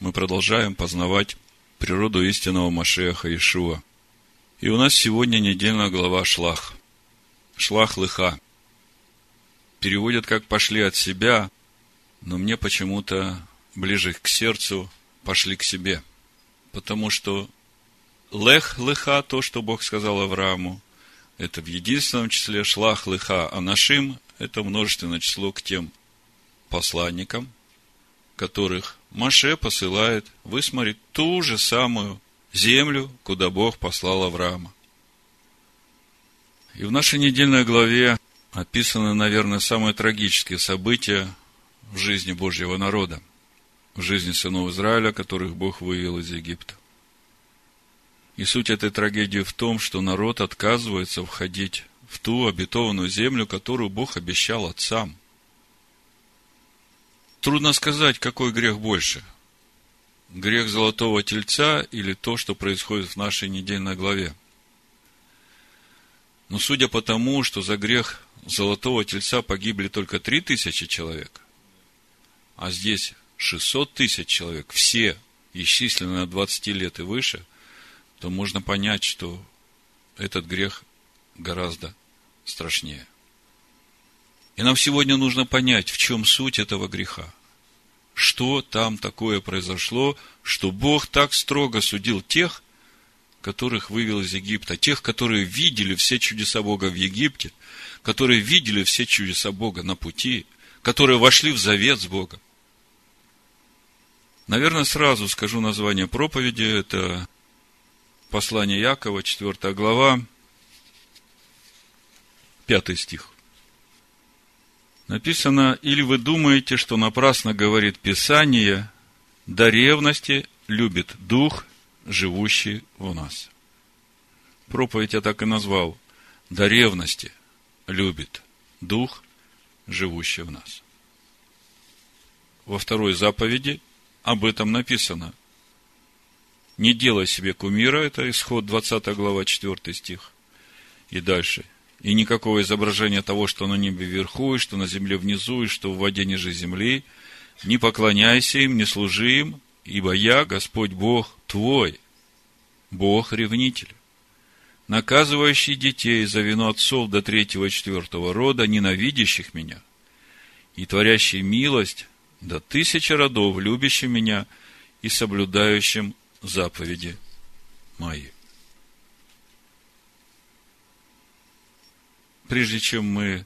мы продолжаем познавать природу истинного Машеха Ишуа. И у нас сегодня недельная глава Шлах. Шлах Лыха. Переводят как «пошли от себя», но мне почему-то ближе к сердцу «пошли к себе». Потому что Лех Лыха, то, что Бог сказал Аврааму, это в единственном числе Шлах Лыха, а Нашим – это множественное число к тем посланникам, которых Маше посылает высмотреть ту же самую землю, куда Бог послал Авраама. И в нашей недельной главе описаны, наверное, самые трагические события в жизни Божьего народа, в жизни сынов Израиля, которых Бог вывел из Египта. И суть этой трагедии в том, что народ отказывается входить в ту обетованную землю, которую Бог обещал отцам – Трудно сказать, какой грех больше. Грех золотого тельца или то, что происходит в нашей недельной главе. Но судя по тому, что за грех золотого тельца погибли только три тысячи человек, а здесь 600 тысяч человек, все исчислены от 20 лет и выше, то можно понять, что этот грех гораздо страшнее. И нам сегодня нужно понять, в чем суть этого греха. Что там такое произошло, что Бог так строго судил тех, которых вывел из Египта, тех, которые видели все чудеса Бога в Египте, которые видели все чудеса Бога на пути, которые вошли в завет с Богом. Наверное, сразу скажу название проповеди. Это послание Якова, 4 глава, 5 стих. Написано, или вы думаете, что напрасно говорит Писание, до ревности любит Дух, живущий в нас. Проповедь я так и назвал. До ревности любит Дух, живущий в нас. Во второй заповеди об этом написано. Не делай себе кумира, это исход 20 глава 4 стих. И дальше – и никакого изображения того, что на небе вверху, и что на земле внизу, и что в воде ниже земли. Не поклоняйся им, не служи им, ибо я, Господь Бог твой, Бог ревнитель, наказывающий детей за вину отцов до третьего и четвертого рода, ненавидящих меня, и творящий милость до тысячи родов, любящим меня и соблюдающим заповеди мои. Прежде чем мы э,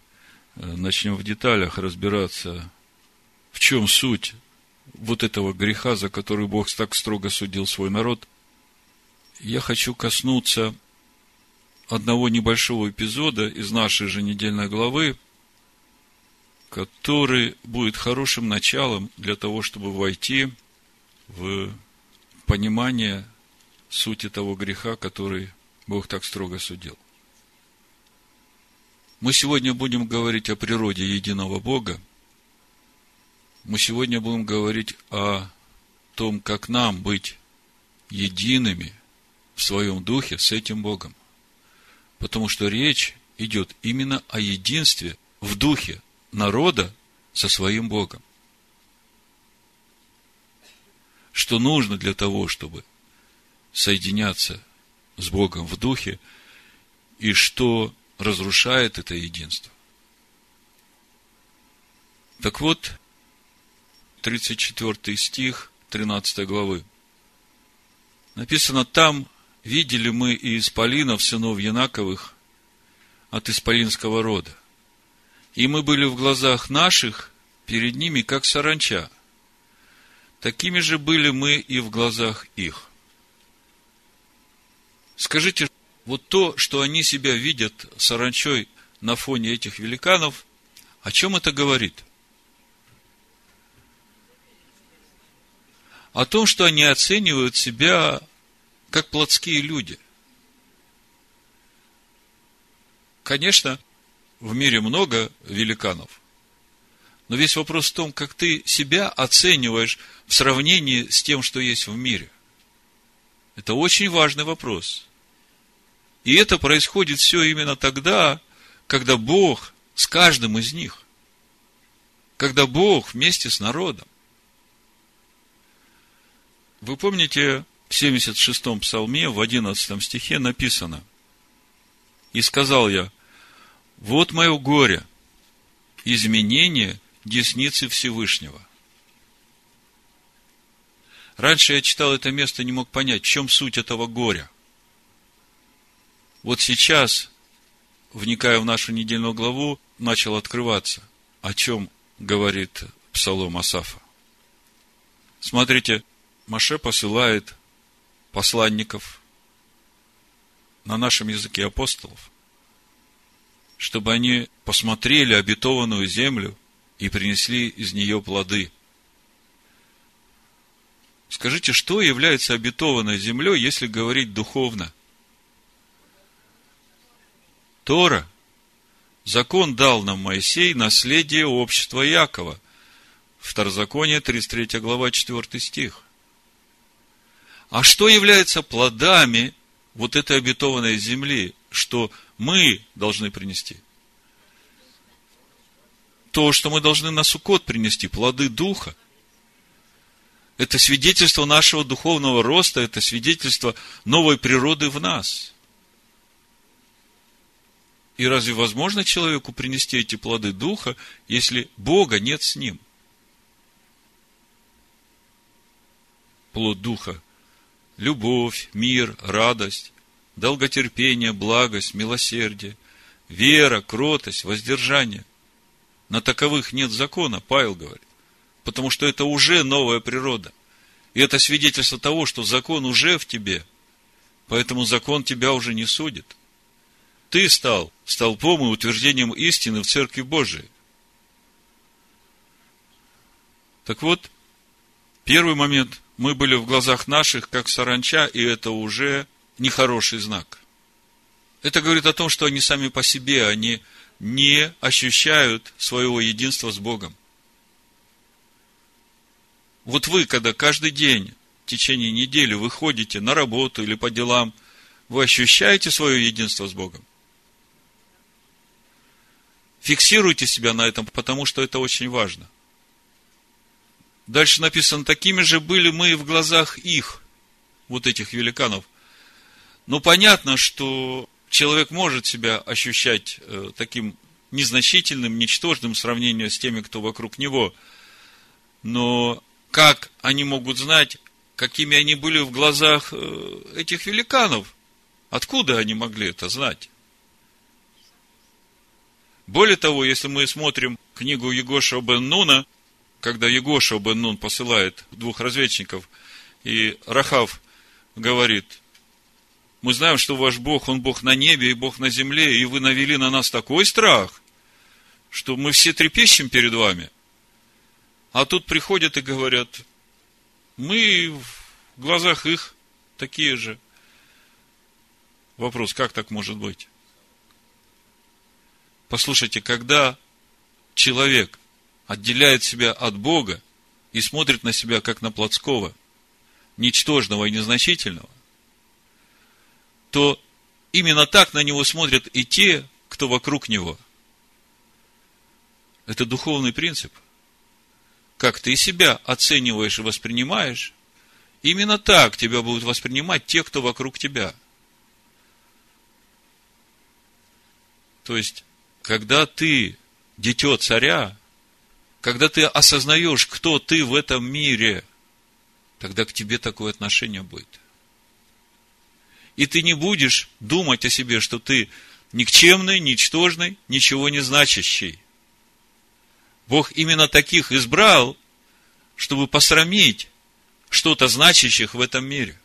начнем в деталях разбираться, в чем суть вот этого греха, за который Бог так строго судил свой народ, я хочу коснуться одного небольшого эпизода из нашей же недельной главы, который будет хорошим началом для того, чтобы войти в понимание сути того греха, который Бог так строго судил. Мы сегодня будем говорить о природе единого Бога. Мы сегодня будем говорить о том, как нам быть едиными в своем духе с этим Богом. Потому что речь идет именно о единстве в духе народа со своим Богом. Что нужно для того, чтобы соединяться с Богом в духе, и что разрушает это единство. Так вот, 34 стих 13 главы. Написано там, видели мы и исполинов, сынов Янаковых, от исполинского рода. И мы были в глазах наших перед ними, как саранча. Такими же были мы и в глазах их. Скажите, вот то, что они себя видят саранчой на фоне этих великанов, о чем это говорит? О том, что они оценивают себя как плотские люди. Конечно, в мире много великанов, но весь вопрос в том, как ты себя оцениваешь в сравнении с тем, что есть в мире. Это очень важный вопрос – и это происходит все именно тогда, когда Бог с каждым из них. Когда Бог вместе с народом. Вы помните, в 76-м псалме, в 11 стихе написано, «И сказал я, вот мое горе, изменение десницы Всевышнего». Раньше я читал это место и не мог понять, в чем суть этого горя. Вот сейчас, вникая в нашу недельную главу, начал открываться, о чем говорит Псалом Асафа. Смотрите, Маше посылает посланников на нашем языке апостолов, чтобы они посмотрели обетованную землю и принесли из нее плоды. Скажите, что является обетованной землей, если говорить духовно? Тора. Закон дал нам Моисей наследие общества Якова. Второзаконие, 33 глава, 4 стих. А что является плодами вот этой обетованной земли, что мы должны принести? То, что мы должны на Суккот принести, плоды Духа. Это свидетельство нашего духовного роста, это свидетельство новой природы в нас. И разве возможно человеку принести эти плоды Духа, если Бога нет с ним? Плод Духа – любовь, мир, радость, долготерпение, благость, милосердие, вера, кротость, воздержание. На таковых нет закона, Павел говорит, потому что это уже новая природа. И это свидетельство того, что закон уже в тебе, поэтому закон тебя уже не судит – ты стал столпом и утверждением истины в Церкви Божией. Так вот, первый момент, мы были в глазах наших, как саранча, и это уже нехороший знак. Это говорит о том, что они сами по себе, они не ощущают своего единства с Богом. Вот вы, когда каждый день в течение недели выходите на работу или по делам, вы ощущаете свое единство с Богом? Фиксируйте себя на этом, потому что это очень важно. Дальше написано, такими же были мы в глазах их, вот этих великанов. Но понятно, что человек может себя ощущать э, таким незначительным, ничтожным в сравнении с теми, кто вокруг него. Но как они могут знать, какими они были в глазах э, этих великанов? Откуда они могли это знать? Более того, если мы смотрим книгу Егоша бен Нуна, когда Егоша бен Нун посылает двух разведчиков, и Рахав говорит, мы знаем, что ваш Бог, Он Бог на небе и Бог на земле, и вы навели на нас такой страх, что мы все трепещем перед вами. А тут приходят и говорят, мы в глазах их такие же. Вопрос, как так может быть? Послушайте, когда человек отделяет себя от Бога и смотрит на себя как на плотского, ничтожного и незначительного, то именно так на него смотрят и те, кто вокруг него. Это духовный принцип. Как ты себя оцениваешь и воспринимаешь, именно так тебя будут воспринимать те, кто вокруг тебя. То есть, когда ты дитё царя, когда ты осознаешь, кто ты в этом мире, тогда к тебе такое отношение будет. И ты не будешь думать о себе, что ты никчемный, ничтожный, ничего не значащий. Бог именно таких избрал, чтобы посрамить что-то значащих в этом мире.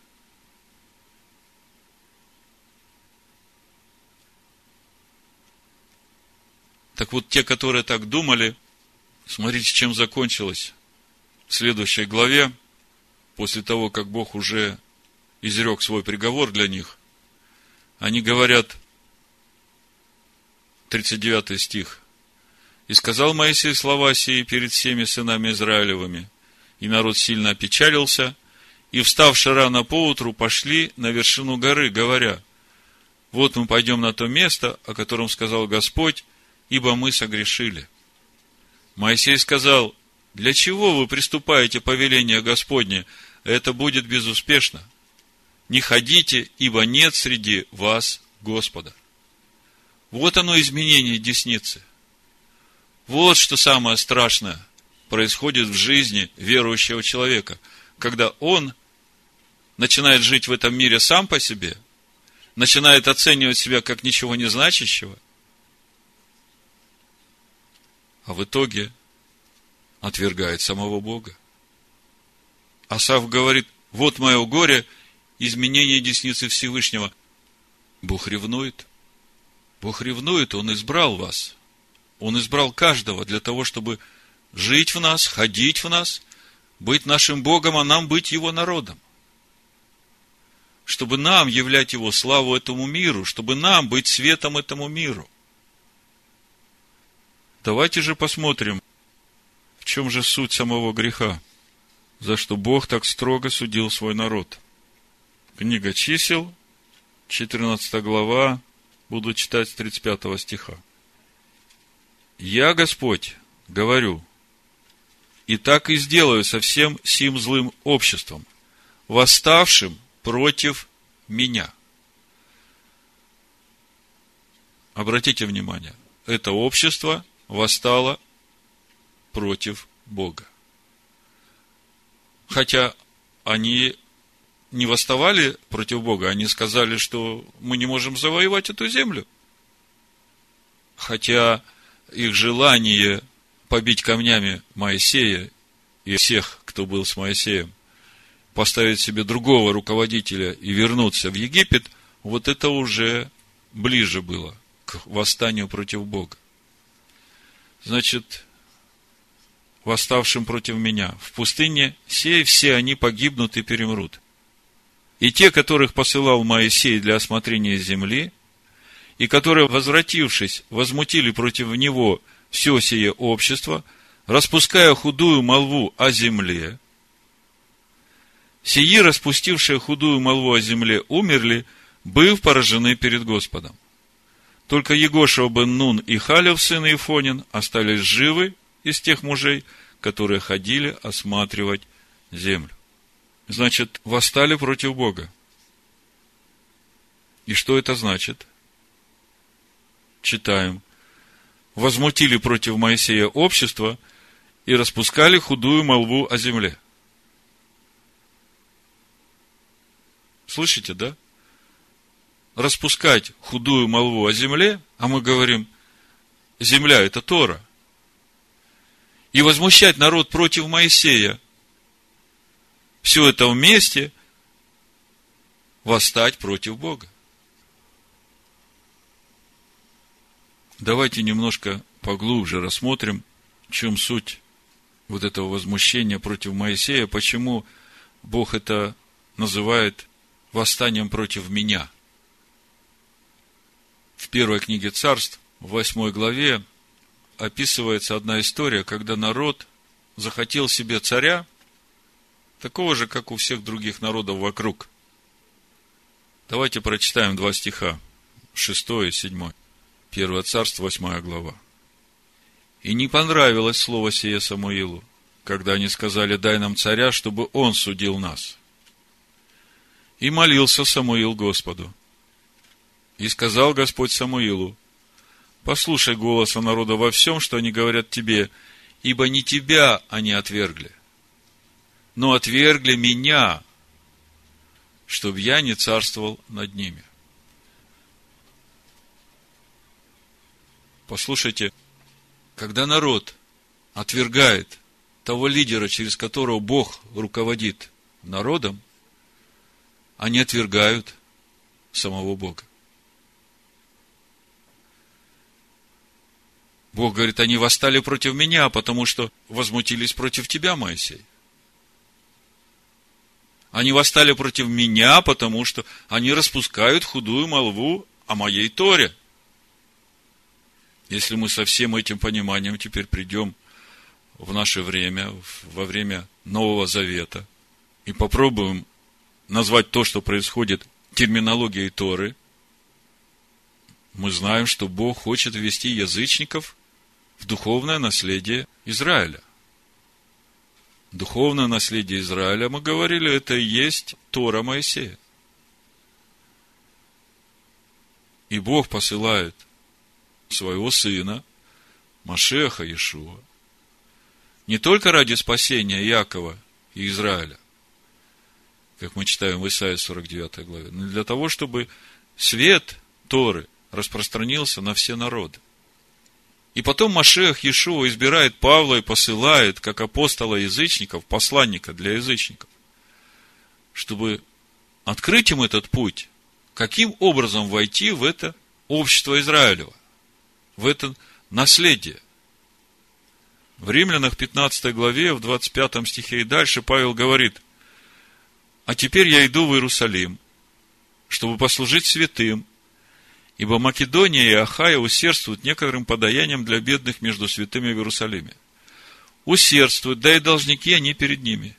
Так вот, те, которые так думали, смотрите, чем закончилось. В следующей главе, после того, как Бог уже изрек свой приговор для них, они говорят, 39 стих, «И сказал Моисей слова сии перед всеми сынами Израилевыми, и народ сильно опечалился, и, вставши рано поутру, пошли на вершину горы, говоря, вот мы пойдем на то место, о котором сказал Господь, ибо мы согрешили. Моисей сказал, для чего вы приступаете повеление Господне, это будет безуспешно. Не ходите, ибо нет среди вас Господа. Вот оно изменение десницы. Вот что самое страшное происходит в жизни верующего человека, когда он начинает жить в этом мире сам по себе, начинает оценивать себя как ничего не значащего, а в итоге отвергает самого Бога. Асав говорит, вот мое горе, изменение десницы Всевышнего. Бог ревнует. Бог ревнует, Он избрал вас. Он избрал каждого для того, чтобы жить в нас, ходить в нас, быть нашим Богом, а нам быть Его народом. Чтобы нам являть Его славу этому миру, чтобы нам быть светом этому миру. Давайте же посмотрим, в чем же суть самого греха, за что Бог так строго судил свой народ. Книга чисел, 14 глава, буду читать с 35 стиха. «Я, Господь, говорю, и так и сделаю со всем сим злым обществом, восставшим против меня». Обратите внимание, это общество восстало против Бога. Хотя они не восставали против Бога, они сказали, что мы не можем завоевать эту землю. Хотя их желание побить камнями Моисея и всех, кто был с Моисеем, поставить себе другого руководителя и вернуться в Египет, вот это уже ближе было к восстанию против Бога. Значит, восставшим против меня. В пустыне сей все они погибнут и перемрут. И те, которых посылал Моисей для осмотрения земли, и которые, возвратившись, возмутили против него все сие общество, распуская худую молву о земле, сии, распустившие худую молву о земле, умерли, быв поражены перед Господом. Только Егошева бен Нун и Халев, сын Ифонин, остались живы из тех мужей, которые ходили осматривать землю. Значит, восстали против Бога. И что это значит? Читаем. Возмутили против Моисея общество и распускали худую молву о земле. Слышите, да? Распускать худую молву о земле, а мы говорим, земля – это Тора, и возмущать народ против Моисея, все это вместе восстать против Бога. Давайте немножко поглубже рассмотрим, в чем суть вот этого возмущения против Моисея, почему Бог это называет восстанием против меня – в первой книге царств, в восьмой главе, описывается одна история, когда народ захотел себе царя, такого же, как у всех других народов вокруг. Давайте прочитаем два стиха, шестой и седьмой. Первое царство, восьмая глава. И не понравилось слово сие Самуилу, когда они сказали, дай нам царя, чтобы он судил нас. И молился Самуил Господу. И сказал Господь Самуилу, послушай голоса народа во всем, что они говорят тебе, ибо не тебя они отвергли, но отвергли меня, чтобы я не царствовал над ними. Послушайте, когда народ отвергает того лидера, через которого Бог руководит народом, они отвергают самого Бога. Бог говорит, они восстали против меня, потому что возмутились против тебя, Моисей. Они восстали против меня, потому что они распускают худую молву о моей Торе. Если мы со всем этим пониманием теперь придем в наше время, во время Нового Завета, и попробуем назвать то, что происходит терминологией Торы, мы знаем, что Бог хочет ввести язычников в духовное наследие Израиля. Духовное наследие Израиля, мы говорили, это и есть Тора Моисея. И Бог посылает своего сына, Машеха Иешуа, не только ради спасения Якова и Израиля, как мы читаем в Исаии 49 главе, но для того, чтобы свет Торы распространился на все народы. И потом Машех Иешуа избирает Павла и посылает, как апостола язычников, посланника для язычников, чтобы открыть им этот путь, каким образом войти в это общество Израилева, в это наследие. В Римлянах 15 главе, в 25 стихе и дальше Павел говорит, «А теперь я иду в Иерусалим, чтобы послужить святым, ибо Македония и Ахая усердствуют некоторым подаянием для бедных между святыми в Иерусалиме. Усердствуют, да и должники они перед ними.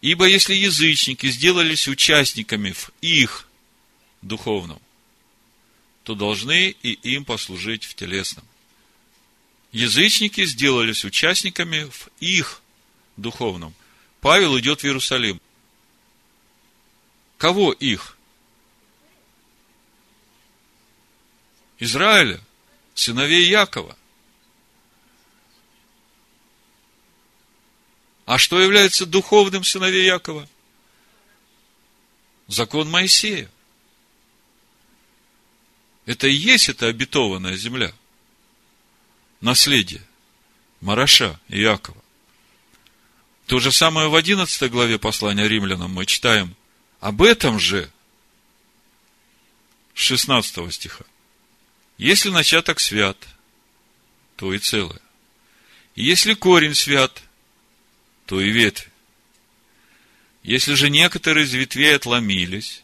Ибо если язычники сделались участниками в их духовном, то должны и им послужить в телесном. Язычники сделались участниками в их духовном. Павел идет в Иерусалим. Кого их? Израиля, сыновей Якова. А что является духовным сыновей Якова? Закон Моисея. Это и есть эта обетованная земля. Наследие. Мараша и Якова. То же самое в 11 главе послания римлянам мы читаем об этом же 16 стиха. Если начаток свят, то и целое. Если корень свят, то и ветви. Если же некоторые из ветвей отломились,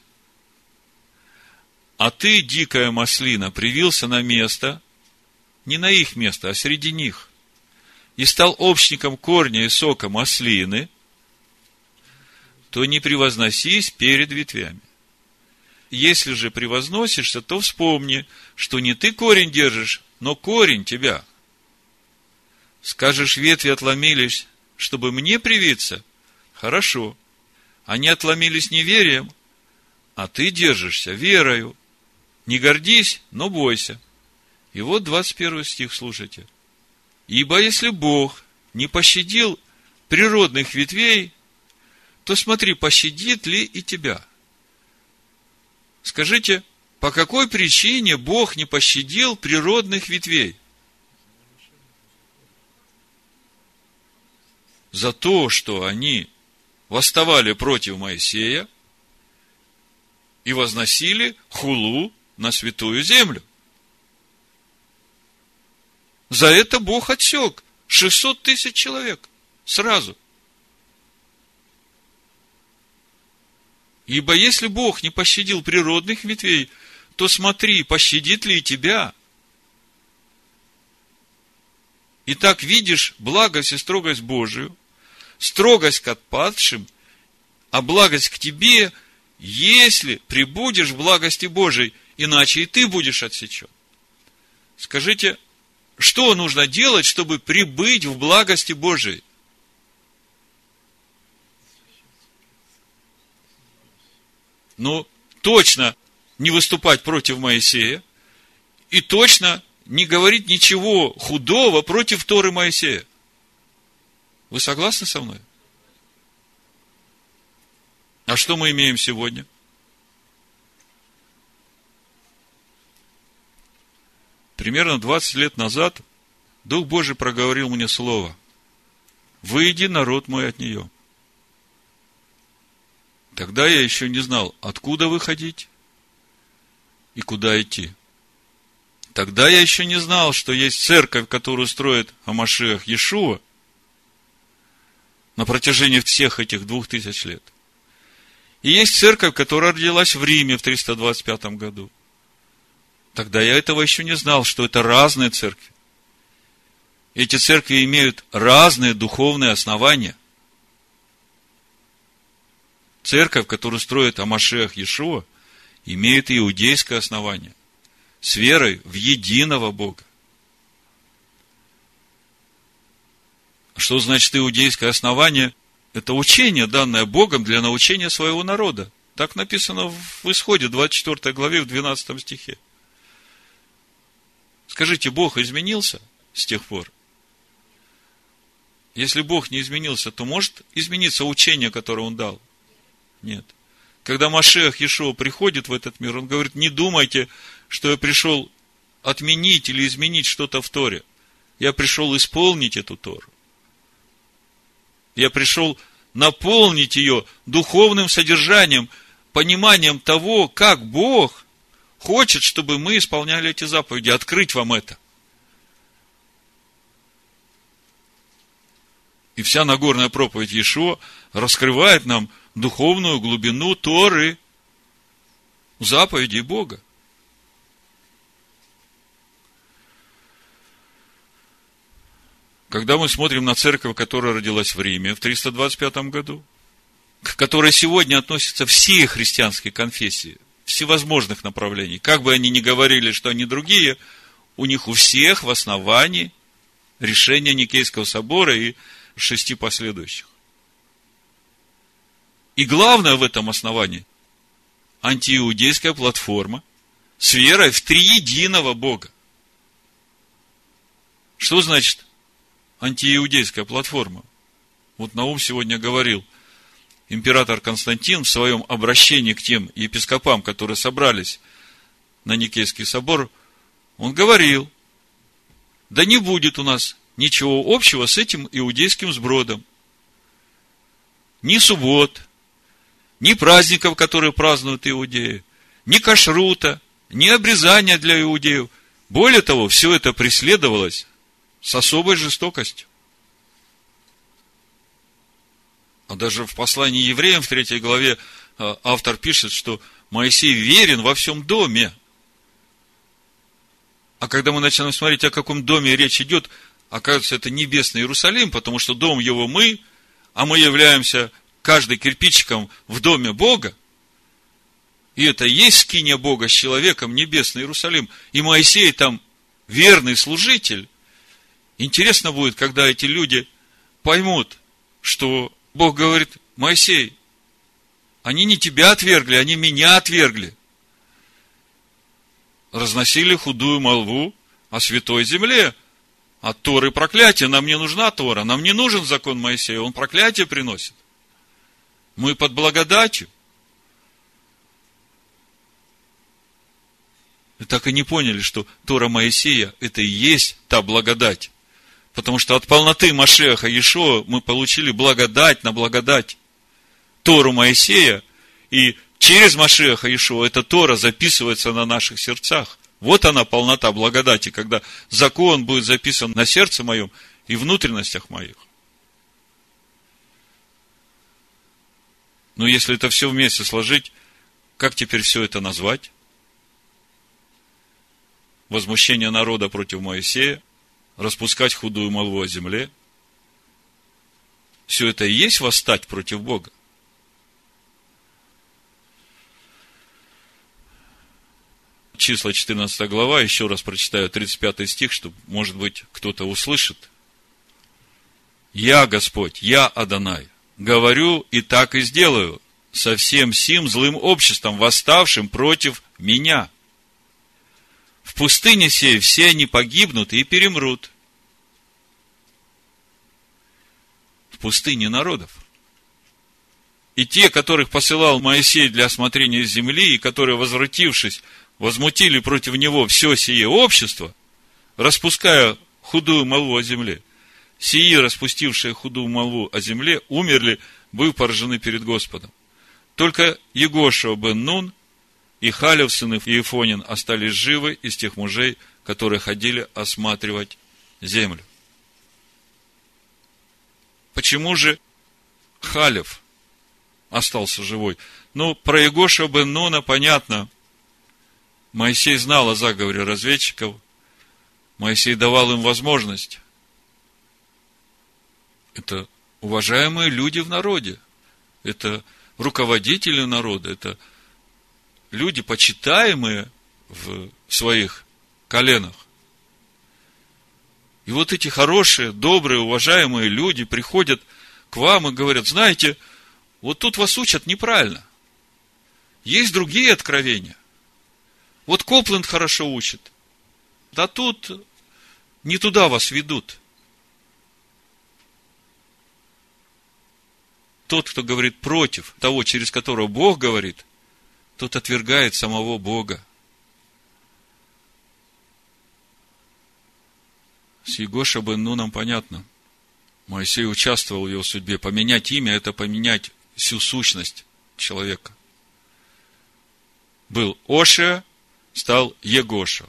а ты, дикая маслина, привился на место, не на их место, а среди них, и стал общником корня и сока маслины, то не превозносись перед ветвями. Если же превозносишься, то вспомни, что не ты корень держишь, но корень тебя. Скажешь, ветви отломились, чтобы мне привиться? Хорошо. Они отломились неверием, а ты держишься верою. Не гордись, но бойся. И вот 21 стих, слушайте. Ибо если Бог не пощадил природных ветвей, то смотри, пощадит ли и тебя. Скажите, по какой причине Бог не пощадил природных ветвей? За то, что они восставали против Моисея и возносили хулу на святую землю. За это Бог отсек 600 тысяч человек сразу. Ибо если Бог не пощадил природных ветвей, то смотри, пощадит ли и тебя. Итак, видишь благость и строгость Божию, строгость к отпадшим, а благость к тебе, если прибудешь в благости Божией – иначе и ты будешь отсечен. Скажите, что нужно делать, чтобы прибыть в благости Божией? Ну, точно не выступать против Моисея и точно не говорить ничего худого против Торы Моисея. Вы согласны со мной? А что мы имеем сегодня? примерно 20 лет назад Дух Божий проговорил мне слово. Выйди, народ мой, от нее. Тогда я еще не знал, откуда выходить и куда идти. Тогда я еще не знал, что есть церковь, которую строит Амашиах Иешуа на протяжении всех этих двух тысяч лет. И есть церковь, которая родилась в Риме в 325 году. Тогда я этого еще не знал, что это разные церкви. Эти церкви имеют разные духовные основания. Церковь, которую строит Амашех Иешуа, имеет иудейское основание. С верой в единого Бога. Что значит иудейское основание? Это учение, данное Богом для научения своего народа. Так написано в Исходе, 24 главе, в 12 стихе. Скажите, Бог изменился с тех пор? Если Бог не изменился, то может измениться учение, которое Он дал? Нет. Когда Машех Ешо приходит в этот мир, он говорит, не думайте, что я пришел отменить или изменить что-то в Торе. Я пришел исполнить эту Тору. Я пришел наполнить ее духовным содержанием, пониманием того, как Бог хочет, чтобы мы исполняли эти заповеди, открыть вам это. И вся Нагорная проповедь Иешуа раскрывает нам духовную глубину Торы, заповедей Бога. Когда мы смотрим на церковь, которая родилась в Риме в 325 году, к которой сегодня относятся все христианские конфессии, всевозможных направлений, как бы они ни говорили, что они другие, у них у всех в основании решение Никейского собора и шести последующих. И главное в этом основании – антииудейская платформа с верой в триединого Бога. Что значит антииудейская платформа? Вот Наум сегодня говорил, император Константин в своем обращении к тем епископам, которые собрались на Никейский собор, он говорил, да не будет у нас ничего общего с этим иудейским сбродом. Ни суббот, ни праздников, которые празднуют иудеи, ни кашрута, ни обрезания для иудеев. Более того, все это преследовалось с особой жестокостью. А даже в послании евреям в третьей главе а, автор пишет, что Моисей верен во всем доме. А когда мы начинаем смотреть, о каком доме речь идет, оказывается, это небесный Иерусалим, потому что дом его мы, а мы являемся каждый кирпичиком в доме Бога, и это и есть скиния Бога с человеком, небесный Иерусалим, и Моисей там верный служитель, интересно будет, когда эти люди поймут, что Бог говорит, Моисей, они не тебя отвергли, они меня отвергли. Разносили худую молву о святой земле, от Торы проклятия. Нам не нужна Тора, нам не нужен закон Моисея, он проклятие приносит. Мы под благодатью. И так и не поняли, что Тора Моисея – это и есть та благодать. Потому что от полноты Машеха Иешуа мы получили благодать на благодать. Тору Моисея, и через Машеха Иешуа эта Тора записывается на наших сердцах. Вот она полнота благодати, когда закон будет записан на сердце моем и внутренностях моих. Но если это все вместе сложить, как теперь все это назвать? Возмущение народа против Моисея, распускать худую молву о земле. Все это и есть восстать против Бога. Числа 14 глава, еще раз прочитаю 35 стих, чтобы, может быть, кто-то услышит. Я Господь, я Адонай, говорю и так и сделаю со всем сим злым обществом, восставшим против меня. В пустыне сей все они погибнут и перемрут. В пустыне народов. И те, которых посылал Моисей для осмотрения земли, и которые, возвратившись, возмутили против него все сие общество, распуская худую молву о земле, сии, распустившие худую молву о земле, умерли, быв поражены перед Господом. Только Егошева бен Нун и Халев, сын Иефонин, остались живы из тех мужей, которые ходили осматривать землю. Почему же Халев остался живой? Ну, про Егоша бен Нуна понятно. Моисей знал о заговоре разведчиков. Моисей давал им возможность это уважаемые люди в народе. Это руководители народа. Это люди, почитаемые в своих коленах. И вот эти хорошие, добрые, уважаемые люди приходят к вам и говорят, знаете, вот тут вас учат неправильно. Есть другие откровения. Вот Копленд хорошо учит. Да тут не туда вас ведут. Тот, кто говорит против того, через которого Бог говорит, тот отвергает самого Бога. С Егоша ну, нам понятно. Моисей участвовал в его судьбе. Поменять имя – это поменять всю сущность человека. Был Ошия, стал Егоша.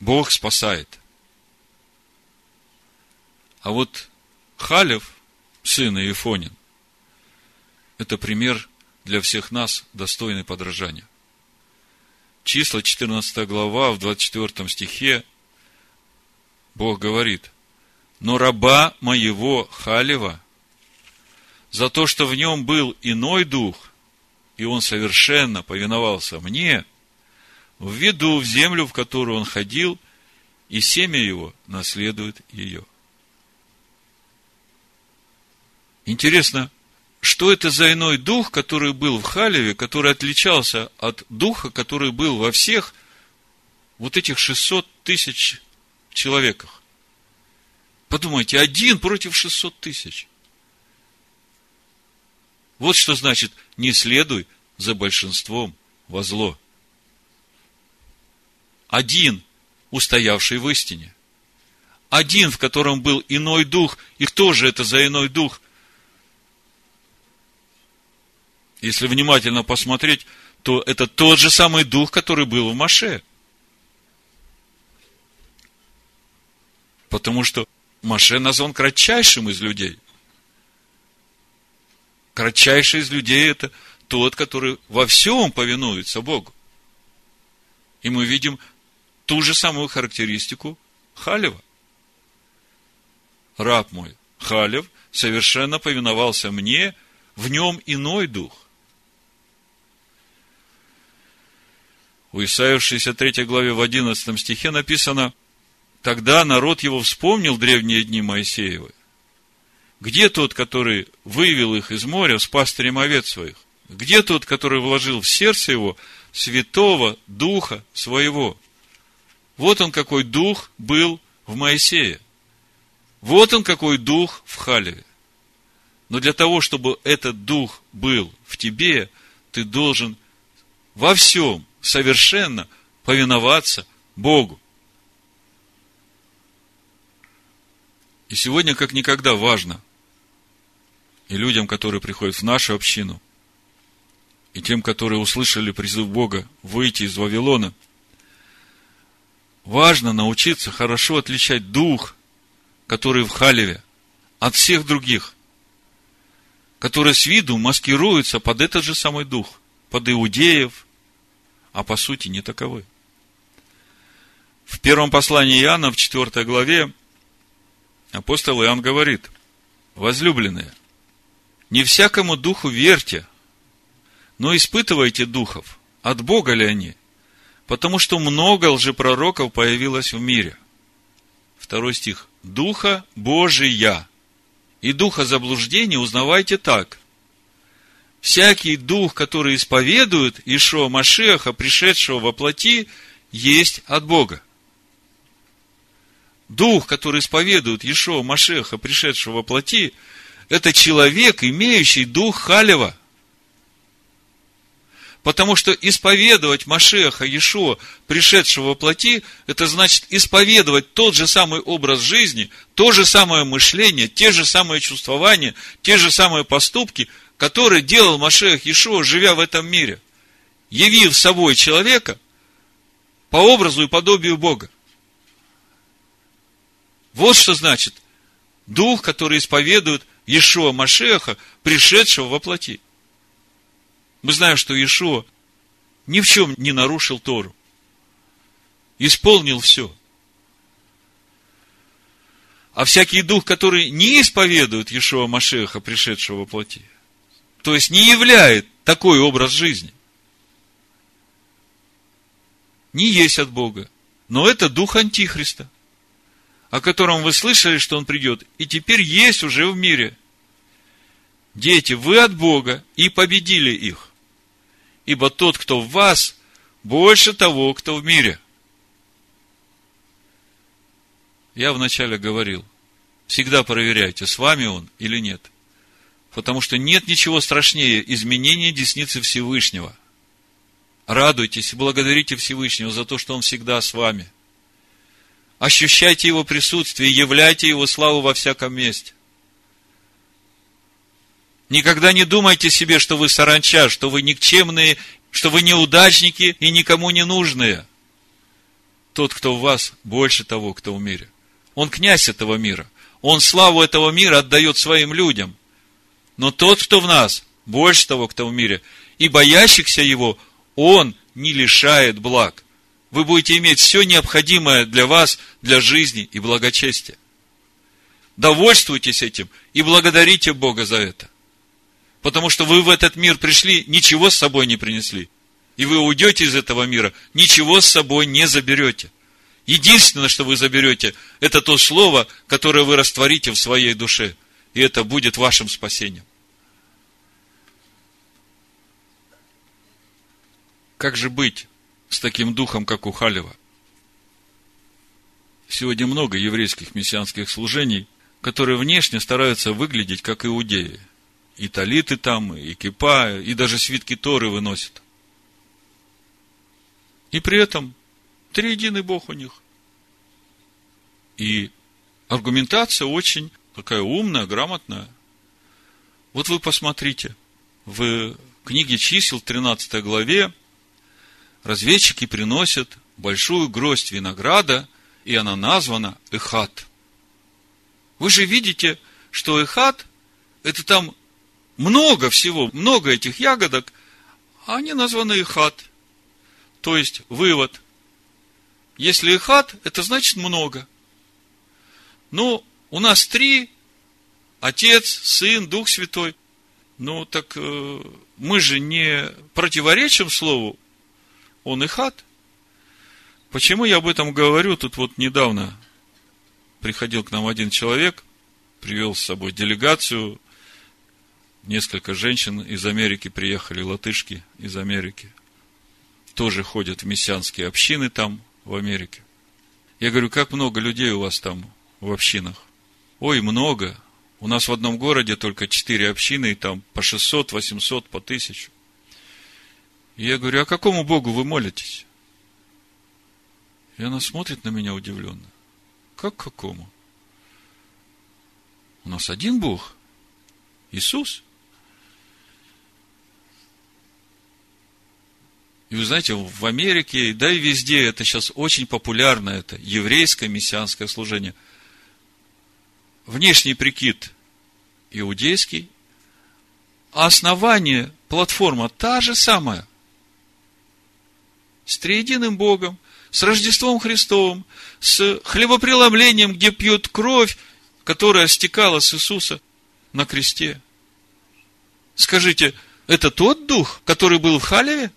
Бог спасает. А вот Халев, сын Иефонин, это пример для всех нас, достойный подражания. Числа 14 глава, в 24 стихе Бог говорит, но раба моего Халева, за то, что в нем был иной дух, и он совершенно повиновался мне, введу в землю, в которую он ходил, и семя его наследует ее. Интересно, что это за иной дух, который был в Халеве, который отличался от духа, который был во всех вот этих 600 тысяч человеках? Подумайте, один против 600 тысяч. Вот что значит, не следуй за большинством во зло один, устоявший в истине. Один, в котором был иной дух. И кто же это за иной дух? Если внимательно посмотреть, то это тот же самый дух, который был в Маше. Потому что Маше назван кратчайшим из людей. Кратчайший из людей это тот, который во всем повинуется Богу. И мы видим ту же самую характеристику Халева. Раб мой, Халев, совершенно повиновался мне, в нем иной дух. У Исаия в 63 главе в 11 стихе написано, Тогда народ его вспомнил древние дни Моисеевы. Где тот, который вывел их из моря с пастырем овец своих? Где тот, который вложил в сердце его святого духа своего? Вот он какой дух был в Моисее. Вот он какой дух в Халеве. Но для того, чтобы этот дух был в тебе, ты должен во всем совершенно повиноваться Богу. И сегодня как никогда важно и людям, которые приходят в нашу общину, и тем, которые услышали призыв Бога выйти из Вавилона – важно научиться хорошо отличать дух, который в Халеве, от всех других, которые с виду маскируются под этот же самый дух, под иудеев, а по сути не таковы. В первом послании Иоанна, в 4 главе, апостол Иоанн говорит, возлюбленные, не всякому духу верьте, но испытывайте духов, от Бога ли они – Потому что много лжепророков появилось в мире. Второй стих. Духа Божия. И духа заблуждения узнавайте так. Всякий дух, который исповедует Ишуа Машеха, пришедшего во плоти, есть от Бога. Дух, который исповедует Ишуа Машеха, пришедшего во плоти, это человек, имеющий дух Халева – Потому что исповедовать Машеха Иешуа, пришедшего во плоти, это значит исповедовать тот же самый образ жизни, то же самое мышление, те же самые чувствования, те же самые поступки, которые делал Машех Иешуа, живя в этом мире, явив собой человека по образу и подобию Бога. Вот что значит Дух, который исповедует Иешуа Машеха, пришедшего во плоти. Мы знаем, что Иешуа ни в чем не нарушил Тору. Исполнил все. А всякий дух, который не исповедует Иешуа Машеха, пришедшего во плоти, то есть не являет такой образ жизни, не есть от Бога. Но это дух Антихриста. о котором вы слышали, что он придет, и теперь есть уже в мире. Дети, вы от Бога и победили их. Ибо тот, кто в вас, больше того, кто в мире. Я вначале говорил, всегда проверяйте, с вами он или нет. Потому что нет ничего страшнее изменения десницы Всевышнего. Радуйтесь и благодарите Всевышнего за то, что Он всегда с вами – Ощущайте Его присутствие, являйте Его славу во всяком месте. Никогда не думайте себе, что вы саранча, что вы никчемные, что вы неудачники и никому не нужные. Тот, кто в вас, больше того, кто в мире. Он князь этого мира. Он славу этого мира отдает своим людям. Но тот, кто в нас, больше того, кто в мире. И боящихся его, он не лишает благ вы будете иметь все необходимое для вас, для жизни и благочестия. Довольствуйтесь этим и благодарите Бога за это. Потому что вы в этот мир пришли, ничего с собой не принесли. И вы уйдете из этого мира, ничего с собой не заберете. Единственное, что вы заберете, это то слово, которое вы растворите в своей душе. И это будет вашим спасением. Как же быть? с таким духом, как у Халева. Сегодня много еврейских мессианских служений, которые внешне стараются выглядеть как иудеи. И талиты там, и кипа, и даже свитки Торы выносят. И при этом триединый Бог у них. И аргументация очень такая умная, грамотная. Вот вы посмотрите, в книге чисел, 13 главе, разведчики приносят большую гроздь винограда, и она названа Эхат. Вы же видите, что Эхат – это там много всего, много этих ягодок, а они названы Эхат. То есть, вывод. Если Эхат, это значит много. Ну, у нас три, Отец, Сын, Дух Святой. Ну, так э, мы же не противоречим Слову он и хат. Почему я об этом говорю? Тут вот недавно приходил к нам один человек, привел с собой делегацию, несколько женщин из Америки приехали, латышки из Америки. Тоже ходят в мессианские общины там, в Америке. Я говорю, как много людей у вас там в общинах? Ой, много. У нас в одном городе только четыре общины, и там по 600, 800, по тысячу. И я говорю, а какому Богу вы молитесь? И она смотрит на меня удивленно. Как какому? У нас один Бог. Иисус. И вы знаете, в Америке, да и везде это сейчас очень популярно, это еврейское мессианское служение. Внешний прикид иудейский, а основание, платформа та же самая с триединым Богом, с Рождеством Христовым, с хлебопреломлением, где пьют кровь, которая стекала с Иисуса на кресте. Скажите, это тот дух, который был в Халеве?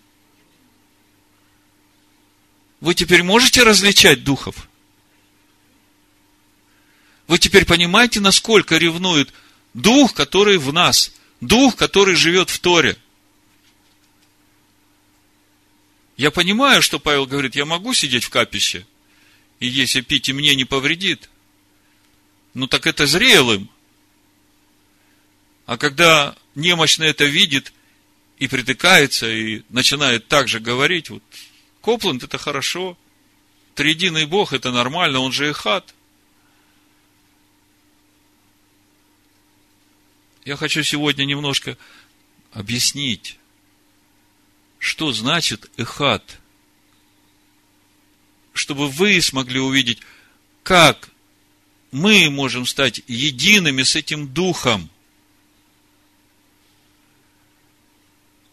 Вы теперь можете различать духов? Вы теперь понимаете, насколько ревнует дух, который в нас, дух, который живет в Торе – Я понимаю, что Павел говорит, я могу сидеть в капище, и если пить и мне не повредит. Ну так это зрелым. А когда немощный это видит и притыкается, и начинает так же говорить, вот Копланд это хорошо, триединый Бог это нормально, он же и Я хочу сегодня немножко объяснить, что значит эхат. Чтобы вы смогли увидеть, как мы можем стать едиными с этим духом.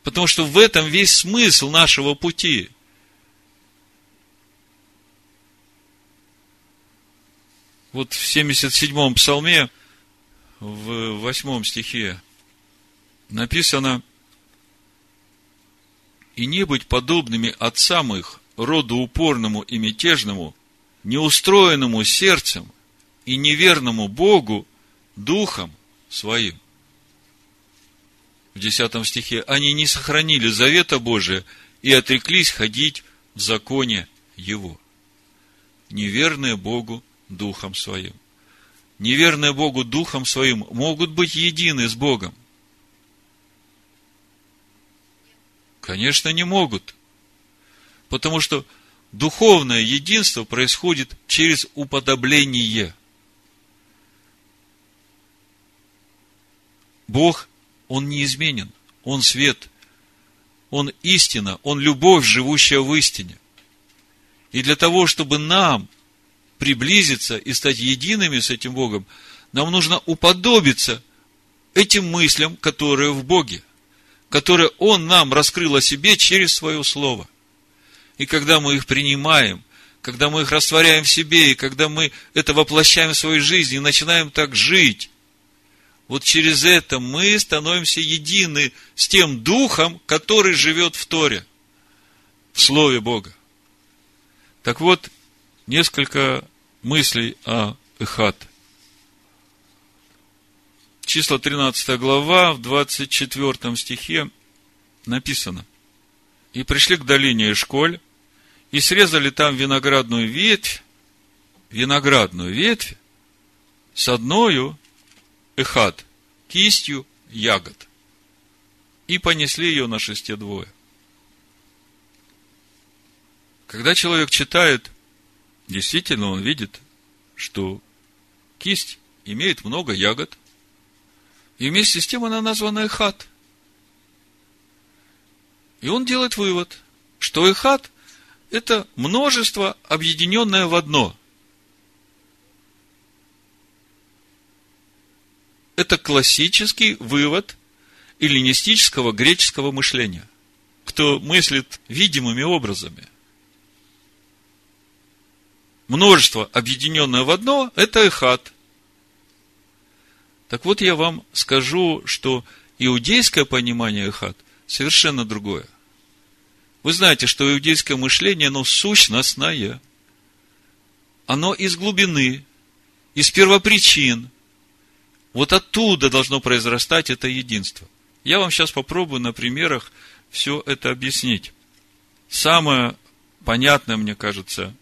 Потому что в этом весь смысл нашего пути. Вот в 77-м псалме, в 8 стихе написано – и не быть подобными отцам их, роду упорному и мятежному, неустроенному сердцем и неверному Богу духом своим. В 10 стихе, они не сохранили завета Божия и отреклись ходить в законе Его. Неверные Богу духом своим. Неверные Богу духом своим могут быть едины с Богом. Конечно, не могут. Потому что духовное единство происходит через уподобление. Бог, Он неизменен, Он свет, Он истина, Он любовь, живущая в истине. И для того, чтобы нам приблизиться и стать едиными с этим Богом, нам нужно уподобиться этим мыслям, которые в Боге, которые Он нам раскрыл о себе через Свое Слово. И когда мы их принимаем, когда мы их растворяем в себе, и когда мы это воплощаем в своей жизни и начинаем так жить, вот через это мы становимся едины с тем духом, который живет в Торе, в Слове Бога. Так вот, несколько мыслей о Эхат. Числа 13 глава, в 24 стихе написано. И пришли к долине Эшколь, и срезали там виноградную ветвь, виноградную ветвь с одною эхат, кистью ягод. И понесли ее на шесте двое. Когда человек читает, действительно он видит, что кисть имеет много ягод, и вместе с тем она названа эхат. И он делает вывод, что эхат – это множество, объединенное в одно – это классический вывод эллинистического греческого мышления. Кто мыслит видимыми образами. Множество, объединенное в одно, это эхат. Так вот, я вам скажу, что иудейское понимание эхат совершенно другое. Вы знаете, что иудейское мышление, оно сущностное. Оно из глубины, из первопричин, вот оттуда должно произрастать это единство. Я вам сейчас попробую на примерах все это объяснить. Самое понятное, мне кажется,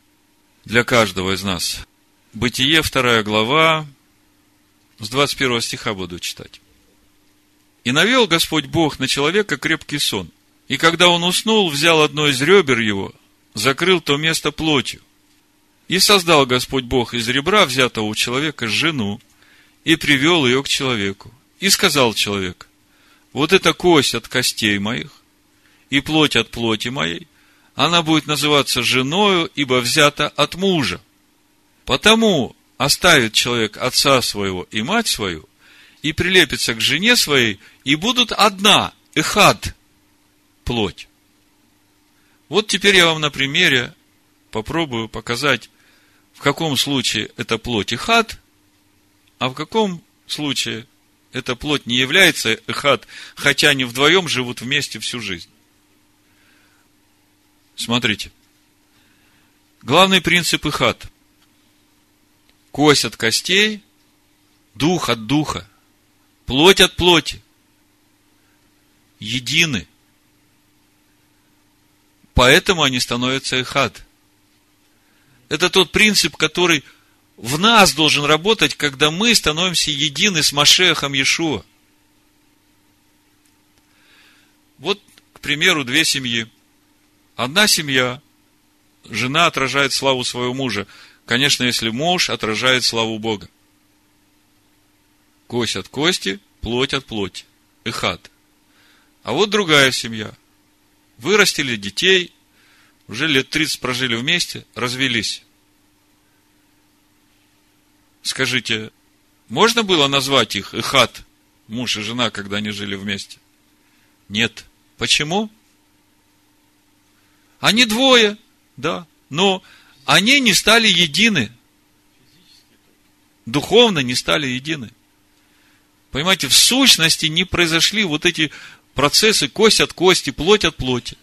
для каждого из нас. Бытие, вторая глава, с 21 стиха буду читать. «И навел Господь Бог на человека крепкий сон, и когда он уснул, взял одно из ребер его, закрыл то место плотью. И создал Господь Бог из ребра, взятого у человека, жену, и привел ее к человеку. И сказал человек, вот эта кость от костей моих и плоть от плоти моей, она будет называться женою, ибо взята от мужа. Потому оставит человек отца своего и мать свою, и прилепится к жене своей, и будут одна, эхад, плоть. Вот теперь я вам на примере попробую показать, в каком случае это плоть эхад, а в каком случае эта плоть не является эхат, хотя они вдвоем живут вместе всю жизнь? Смотрите. Главный принцип эхат. Кость от костей, дух от духа, плоть от плоти. Едины. Поэтому они становятся эхат. Это тот принцип, который в нас должен работать, когда мы становимся едины с Машехом Иешуа. Вот, к примеру, две семьи. Одна семья, жена отражает славу своего мужа. Конечно, если муж отражает славу Бога. Кость от кости, плоть от плоти. Эхат. А вот другая семья. Вырастили детей, уже лет 30 прожили вместе, развелись. Скажите, можно было назвать их Ихат, муж и жена, когда они жили вместе? Нет. Почему? Они двое, да, но они не стали едины. Духовно не стали едины. Понимаете, в сущности не произошли вот эти процессы кость от кости, плоть от плоти.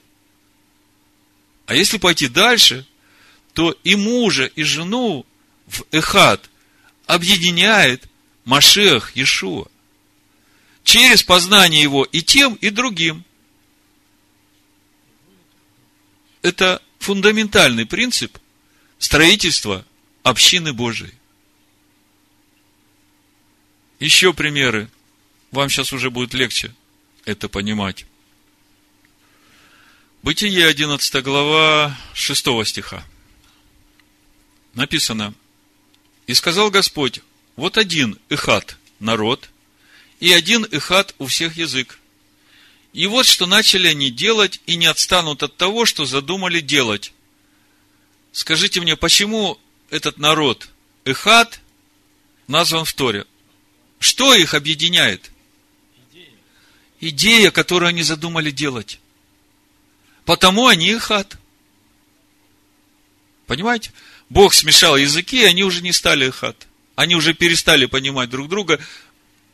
А если пойти дальше, то и мужа, и жену в Эхат объединяет Машех Иешуа. Через познание его и тем, и другим. Это фундаментальный принцип строительства общины Божией. Еще примеры. Вам сейчас уже будет легче это понимать. Бытие 11 глава 6 стиха. Написано. И сказал Господь, вот один Ихат – народ, и один Ихат у всех язык. И вот что начали они делать, и не отстанут от того, что задумали делать. Скажите мне, почему этот народ Ихат назван в Торе? Что их объединяет? Идея. Идея, которую они задумали делать. Потому они Ихат. Понимаете? Бог смешал языки, и они уже не стали Ихат. Они уже перестали понимать друг друга.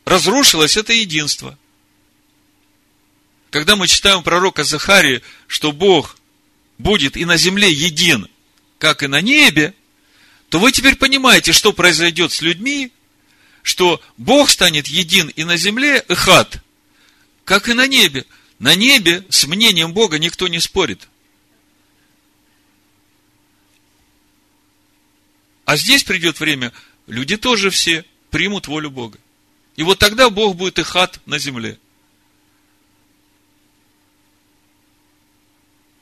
Разрушилось это единство. Когда мы читаем пророка Захарии, что Бог будет и на земле един, как и на небе, то вы теперь понимаете, что произойдет с людьми, что Бог станет един и на земле, эхат, как и на небе. На небе с мнением Бога никто не спорит. А здесь придет время, люди тоже все примут волю Бога. И вот тогда Бог будет эхат на земле.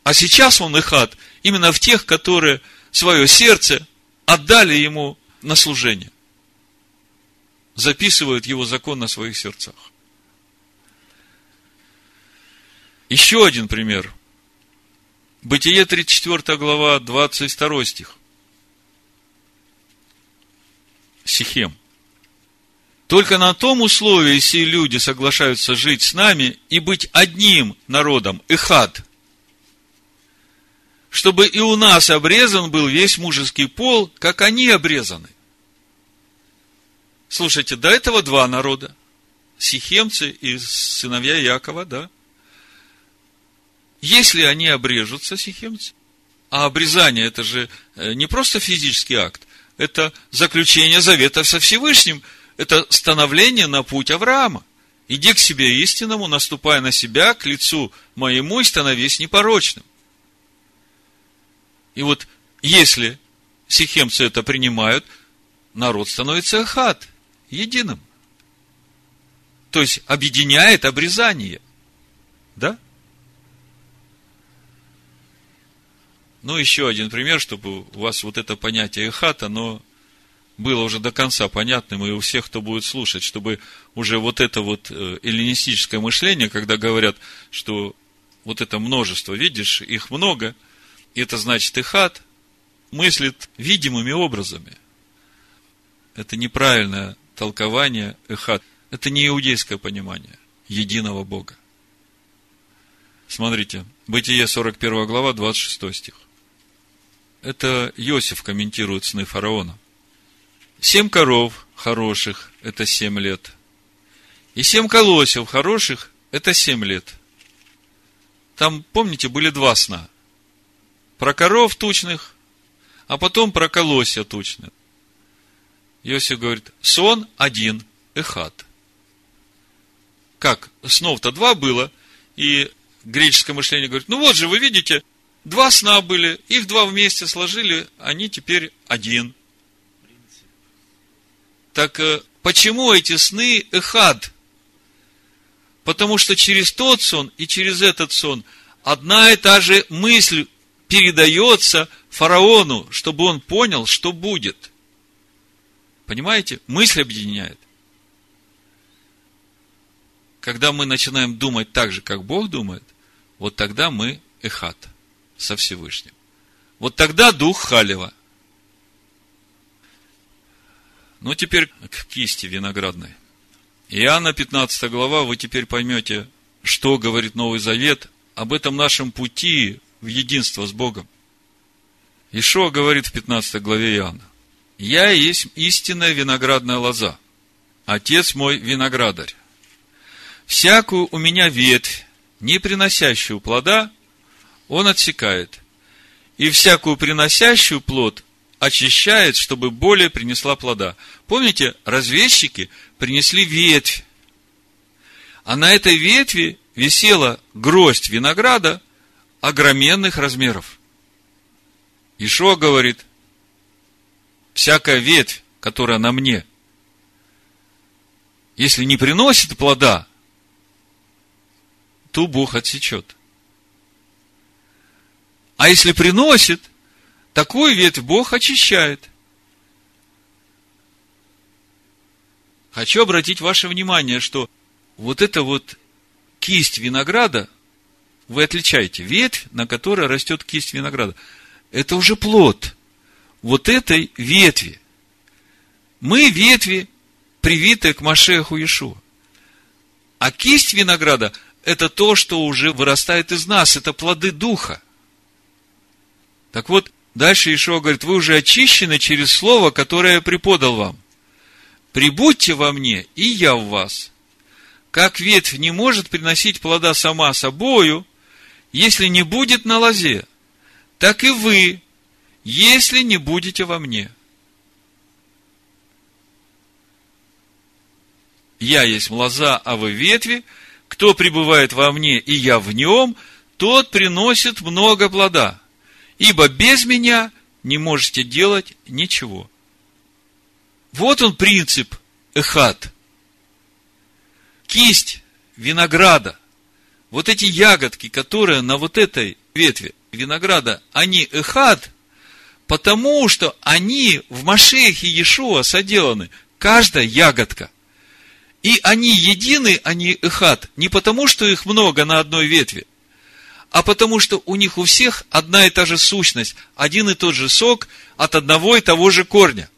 А сейчас он эхат именно в тех, которые свое сердце отдали ему на служение. Записывают его закон на своих сердцах. Еще один пример. Бытие 34 глава, 22 стих. Сихем. Только на том условии все люди соглашаются жить с нами и быть одним народом, Ихад, чтобы и у нас обрезан был весь мужеский пол, как они обрезаны. Слушайте, до этого два народа. Сихемцы и сыновья Якова, да? Если они обрежутся, сихемцы, а обрезание это же э, не просто физический акт, это заключение завета со Всевышним, это становление на путь Авраама. Иди к себе истинному, наступая на себя, к лицу моему и становись непорочным. И вот если сихемцы это принимают, народ становится ахат, единым. То есть объединяет обрезание. Да? Ну, еще один пример, чтобы у вас вот это понятие эхат, оно было уже до конца понятным, и у всех, кто будет слушать, чтобы уже вот это вот э, эллинистическое мышление, когда говорят, что вот это множество, видишь, их много, это значит эхат, мыслит видимыми образами. Это неправильное толкование эхат. Это не иудейское понимание единого Бога. Смотрите, Бытие 41 глава, 26 стих. Это Иосиф комментирует сны фараона. Семь коров хороших – это семь лет. И семь колосев хороших – это семь лет. Там, помните, были два сна. Про коров тучных, а потом про колосья тучных. Иосиф говорит, сон один, эхат. Как? Снов-то два было, и греческое мышление говорит, ну вот же, вы видите, Два сна были, их два вместе сложили, они теперь один. Так э, почему эти сны эхад? Потому что через тот сон и через этот сон одна и та же мысль передается фараону, чтобы он понял, что будет. Понимаете? Мысль объединяет. Когда мы начинаем думать так же, как Бог думает, вот тогда мы эхат со Всевышним. Вот тогда дух Халева. Ну, теперь к кисти виноградной. Иоанна 15 глава, вы теперь поймете, что говорит Новый Завет об этом нашем пути в единство с Богом. Ишуа говорит в 15 главе Иоанна. «Я есть истинная виноградная лоза, Отец мой виноградарь. Всякую у меня ветвь, не приносящую плода, он отсекает. И всякую приносящую плод очищает, чтобы более принесла плода. Помните, развесчики принесли ветвь. А на этой ветви висела гроздь винограда огроменных размеров. Ишуа говорит, всякая ветвь, которая на мне, если не приносит плода, то Бог отсечет. А если приносит, такую ветвь Бог очищает. Хочу обратить ваше внимание, что вот эта вот кисть винограда, вы отличаете ветвь, на которой растет кисть винограда. Это уже плод вот этой ветви. Мы ветви, привитые к Машеху Иешуа. А кисть винограда – это то, что уже вырастает из нас, это плоды Духа. Так вот, дальше Ишуа говорит, вы уже очищены через слово, которое я преподал вам. Прибудьте во мне, и я в вас. Как ветвь не может приносить плода сама собою, если не будет на лозе, так и вы, если не будете во мне. Я есть лоза, а вы ветви. Кто пребывает во мне, и я в нем, тот приносит много плода. Ибо без меня не можете делать ничего. Вот он принцип эхат. Кисть винограда. Вот эти ягодки, которые на вот этой ветви винограда, они эхат, потому что они в Машехе Иешуа соделаны. Каждая ягодка – и они едины, они эхат, не потому, что их много на одной ветви, а потому, что у них у всех одна и та же сущность, один и тот же сок от одного и того же корня.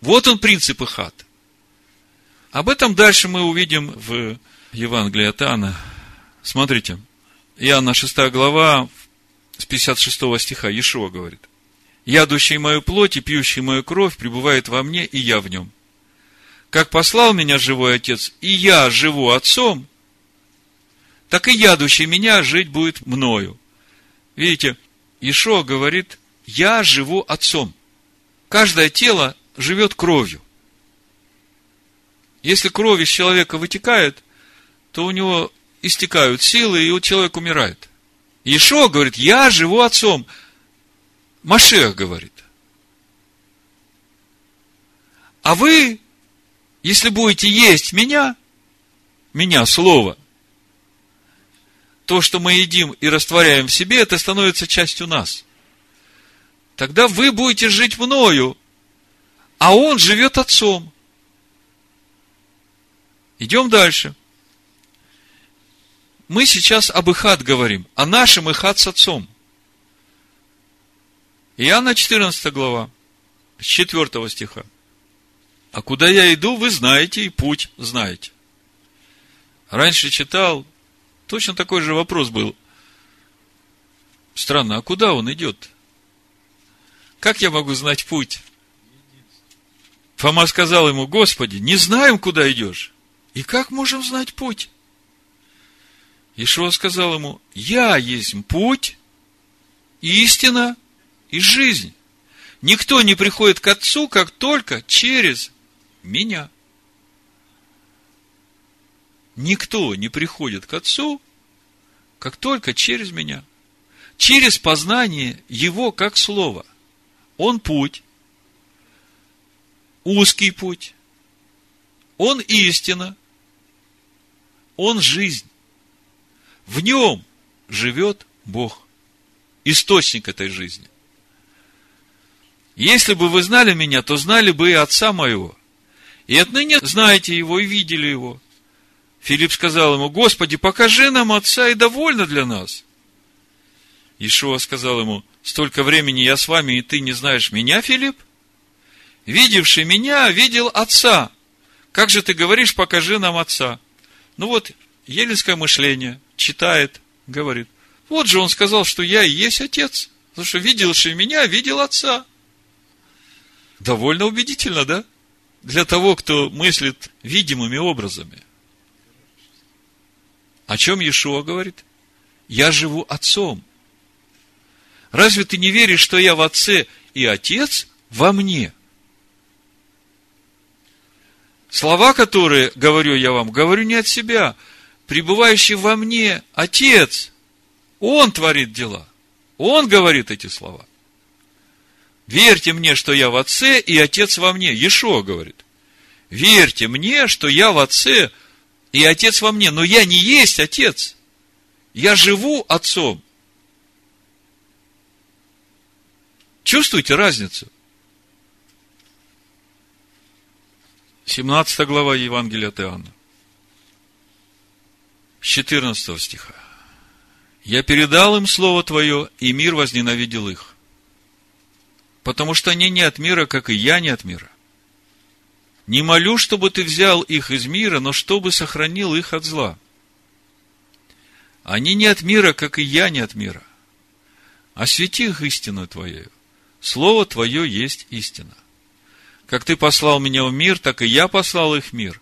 Вот он принцип эхат. Об этом дальше мы увидим в Евангелии от Иоанна. Смотрите, Иоанна 6 глава, с 56 стиха, Иешуа говорит. «Ядущий мою плоть и пьющий мою кровь пребывает во мне, и я в нем как послал меня живой Отец, и я живу Отцом, так и ядущий меня жить будет мною. Видите, Ишо говорит, я живу Отцом. Каждое тело живет кровью. Если кровь из человека вытекает, то у него истекают силы, и у человека умирает. Ишо говорит, я живу Отцом. Машех говорит. А вы если будете есть меня, меня, слово, то, что мы едим и растворяем в себе, это становится частью нас. Тогда вы будете жить мною, а он живет отцом. Идем дальше. Мы сейчас об Ихат говорим, о нашем Ихат с отцом. Иоанна 14 глава, с 4 стиха. А куда я иду, вы знаете, и путь знаете. Раньше читал, точно такой же вопрос был. Странно, а куда он идет? Как я могу знать путь? Фома сказал ему, Господи, не знаем, куда идешь. И как можем знать путь? Ишуа сказал ему, я есть путь, истина и жизнь. Никто не приходит к Отцу, как только через меня. Никто не приходит к Отцу, как только через меня. Через познание Его как Слова. Он путь, узкий путь, Он истина, Он жизнь. В Нем живет Бог, источник этой жизни. Если бы вы знали меня, то знали бы и Отца моего. И отныне знаете его и видели его. Филипп сказал ему, Господи, покажи нам Отца и довольно для нас. Ишуа сказал ему, столько времени я с вами, и ты не знаешь меня, Филипп? Видевший меня, видел Отца. Как же ты говоришь, покажи нам Отца? Ну вот, еленское мышление, читает, говорит. Вот же он сказал, что я и есть Отец. Потому что видевший меня, видел Отца. Довольно убедительно, да? для того, кто мыслит видимыми образами. О чем Иешуа говорит? Я живу Отцом. Разве ты не веришь, что я в Отце и Отец во мне. Слова, которые говорю я вам, говорю не от себя. Пребывающий во мне Отец, Он творит дела. Он говорит эти слова. Верьте мне, что я в Отце, и Отец во мне. Ешо говорит. Верьте мне, что я в Отце, и Отец во мне. Но я не есть Отец. Я живу Отцом. Чувствуете разницу? 17 глава Евангелия от Иоанна. С 14 стиха. «Я передал им Слово Твое, и мир возненавидел их, потому что они не от мира, как и я не от мира. Не молю, чтобы Ты взял их из мира, но чтобы сохранил их от зла. Они не от мира, как и я не от мира. Освети их истину Твоею. Слово Твое есть истина. Как ты послал меня в мир, так и я послал их в мир.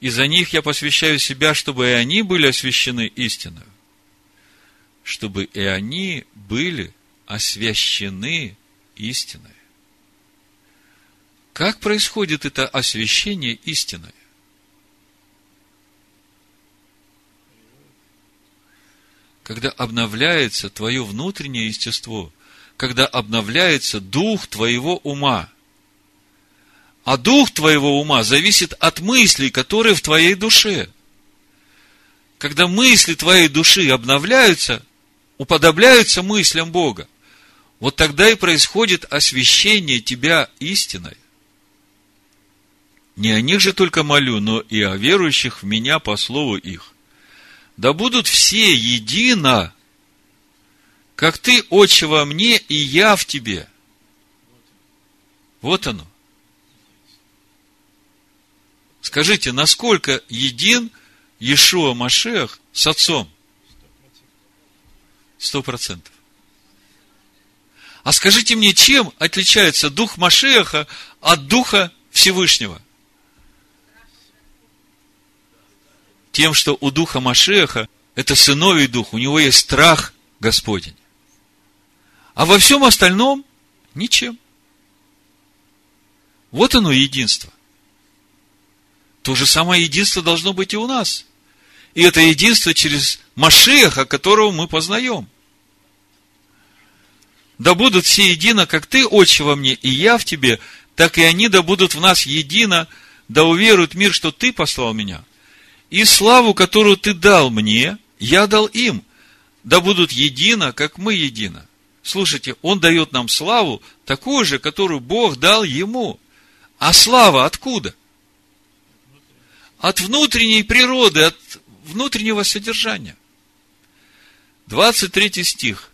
И за них я посвящаю себя, чтобы и они были освящены истиной. Чтобы и они были освящены истиной. Как происходит это освящение истиной? Когда обновляется твое внутреннее естество, когда обновляется дух твоего ума – а дух твоего ума зависит от мыслей, которые в твоей душе. Когда мысли твоей души обновляются, уподобляются мыслям Бога, вот тогда и происходит освящение тебя истиной. Не о них же только молю, но и о верующих в меня по слову их. Да будут все едино, как ты, Отче, во мне, и я в тебе. Вот оно. Скажите, насколько един Иешуа Машех с отцом? Сто процентов. А скажите мне, чем отличается дух Машеха от духа Всевышнего? Тем, что у духа Машеха это сыновий дух, у него есть страх Господень. А во всем остальном ничем. Вот оно единство. То же самое единство должно быть и у нас. И это единство через Машеха, которого мы познаем. Да будут все едино, как ты, Отче, во мне, и я в тебе, так и они да будут в нас едино, да уверуют мир, что ты послал меня. И славу, которую ты дал мне, я дал им, да будут едино, как мы едино. Слушайте, он дает нам славу, такую же, которую Бог дал ему. А слава откуда? – от внутренней природы, от внутреннего содержания. 23 стих.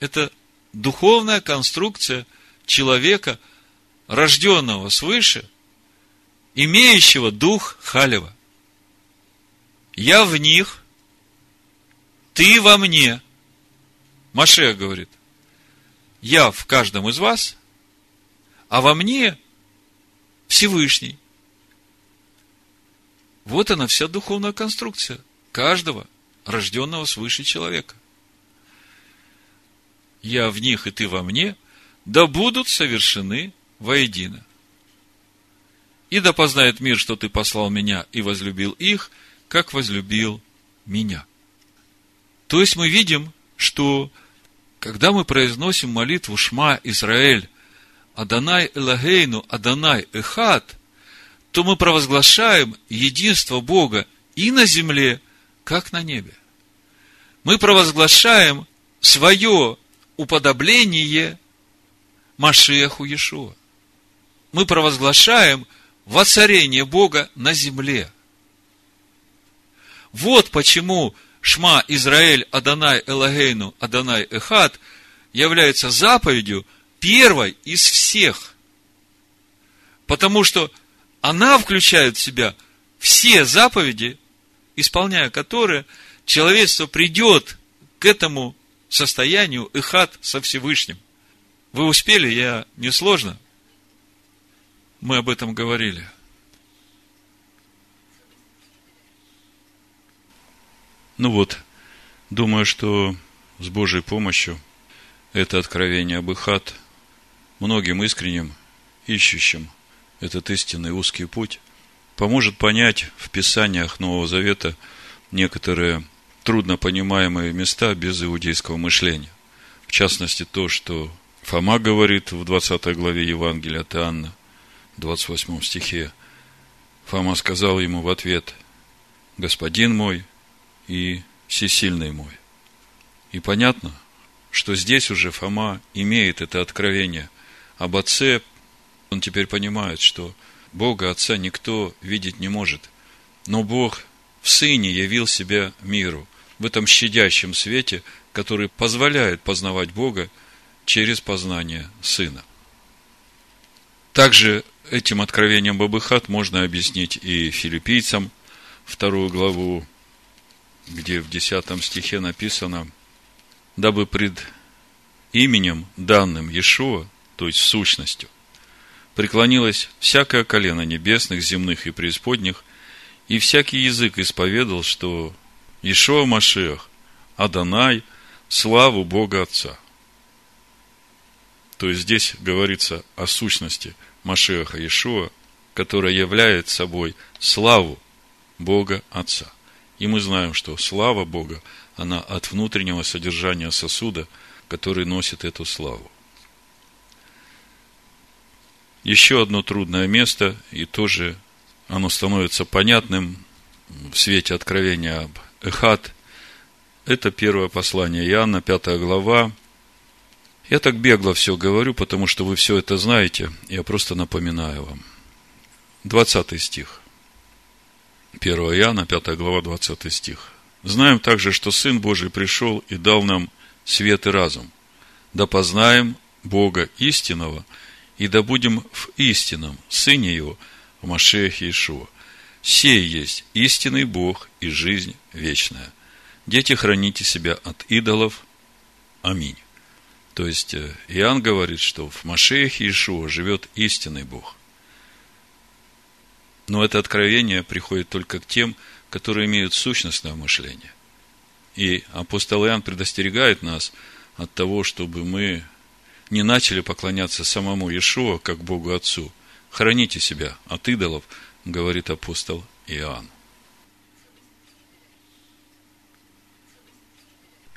Это духовная конструкция человека, рожденного свыше, имеющего дух Халева. Я в них, ты во мне. Машея говорит, я в каждом из вас, а во мне Всевышний. Вот она вся духовная конструкция каждого рожденного свыше человека. Я в них, и ты во мне, да будут совершены воедино. И да познает мир, что ты послал меня и возлюбил их, как возлюбил меня. То есть мы видим, что когда мы произносим молитву Шма Израиль, Адонай Элагейну, Адонай Эхат, то мы провозглашаем единство Бога и на земле, как на небе. Мы провозглашаем свое уподобление Машеху Иешуа. Мы провозглашаем воцарение Бога на земле. Вот почему Шма Израиль Адонай Элагейну Адонай Эхат является заповедью первой из всех. Потому что она включает в себя все заповеди, исполняя которые человечество придет к этому состоянию эхат со Всевышним. Вы успели, я несложно. Мы об этом говорили. Ну вот, думаю, что с Божьей помощью это откровение об Ихат многим искренним, ищущим этот истинный узкий путь, поможет понять в Писаниях Нового Завета некоторые трудно понимаемые места без иудейского мышления. В частности, то, что Фома говорит в 20 главе Евангелия от Иоанна, 28 стихе. Фома сказал ему в ответ, «Господин мой и всесильный мой». И понятно, что здесь уже Фома имеет это откровение об Отце. Он теперь понимает, что Бога Отца никто видеть не может. Но Бог в Сыне явил себя миру, в этом щадящем свете, который позволяет познавать Бога через познание Сына. Также этим откровением Бабыхат можно объяснить и филиппийцам вторую главу, где в десятом стихе написано, дабы пред именем данным Иешуа, то есть сущностью, преклонилось всякое колено небесных, земных и преисподних, и всякий язык исповедал, что Ишуа Машех, Адонай, славу Бога Отца. То есть здесь говорится о сущности Машеха Ишуа, которая является собой славу Бога Отца. И мы знаем, что слава Бога, она от внутреннего содержания сосуда, который носит эту славу. Еще одно трудное место, и тоже оно становится понятным в свете откровения об Эхат. Это первое послание Иоанна, пятая глава. Я так бегло все говорю, потому что вы все это знаете. Я просто напоминаю вам. 20 стих. 1 Иоанна, 5 глава, 20 стих. Знаем также, что Сын Божий пришел и дал нам свет и разум. Да познаем Бога истинного, и да будем в истинном Сыне Его, в Машехе Иешуа. Сей есть истинный Бог и жизнь вечная. Дети, храните себя от идолов. Аминь. То есть, э, Иоанн говорит, что в Машеях Иешуа живет истинный Бог. Но это откровение приходит только к тем, которые имеют сущностное мышление. И апостол Иоанн предостерегает нас от того, чтобы мы не начали поклоняться самому Иешуа, как Богу Отцу. Храните себя от идолов – говорит апостол Иоанн.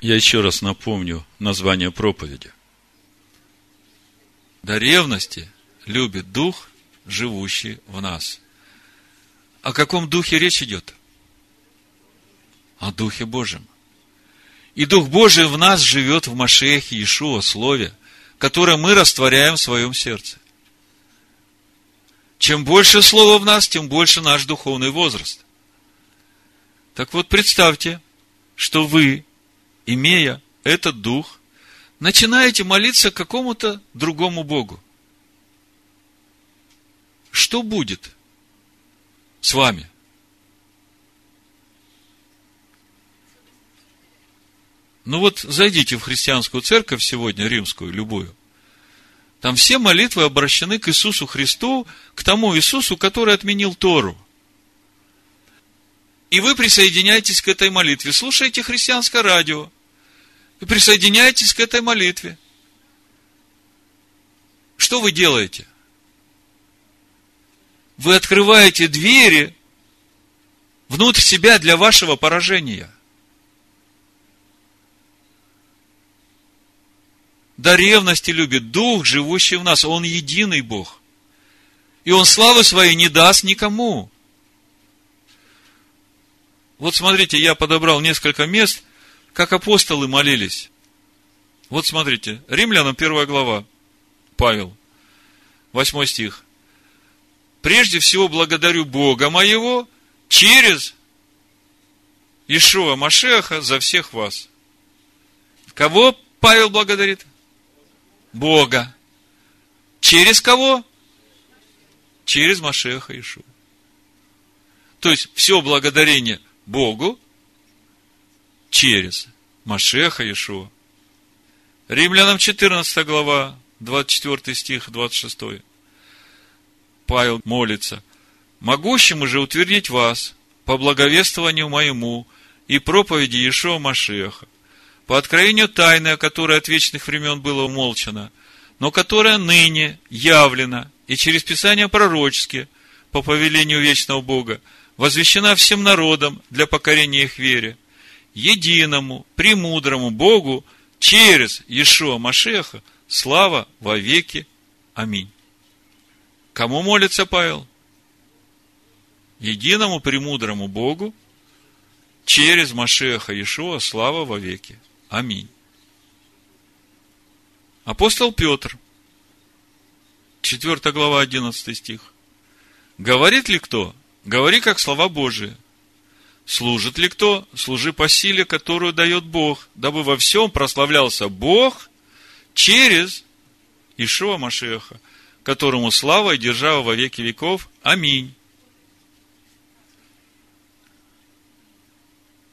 Я еще раз напомню название проповеди. До ревности любит Дух, живущий в нас. О каком Духе речь идет? О Духе Божьем. И Дух Божий в нас живет в Машехе Иешуа, Слове, которое мы растворяем в своем сердце. Чем больше слова в нас, тем больше наш духовный возраст. Так вот, представьте, что вы, имея этот дух, начинаете молиться какому-то другому Богу. Что будет с вами? Ну вот зайдите в христианскую церковь сегодня, римскую, любую. Там все молитвы обращены к Иисусу Христу, к тому Иисусу, который отменил Тору. И вы присоединяетесь к этой молитве. Слушаете христианское радио. И присоединяетесь к этой молитве. Что вы делаете? Вы открываете двери внутрь себя для вашего поражения – до ревности любит Дух, живущий в нас. Он единый Бог. И Он славы своей не даст никому. Вот смотрите, я подобрал несколько мест, как апостолы молились. Вот смотрите, Римлянам первая глава, Павел, восьмой стих. Прежде всего благодарю Бога моего через Ишуа Машеха за всех вас. Кого Павел благодарит? Бога. Через кого? Через Машеха Ишу. То есть, все благодарение Богу через Машеха Ишуа. Римлянам 14 глава, 24 стих, 26. Павел молится. «Могущему же утвердить вас по благовествованию моему и проповеди Иешуа Машеха, по откровению тайны, о которой от вечных времен было умолчано, но которая ныне явлена и через Писания пророческие по повелению вечного Бога возвещена всем народам для покорения их вере, единому, премудрому Богу через Иешуа Машеха слава во веки. Аминь. Кому молится Павел? Единому премудрому Богу через Машеха Иешуа слава во веки. Аминь. Апостол Петр, 4 глава, 11 стих. Говорит ли кто? Говори, как слова Божии. Служит ли кто? Служи по силе, которую дает Бог, дабы во всем прославлялся Бог через Ишуа Машеха, которому слава и держава во веки веков. Аминь.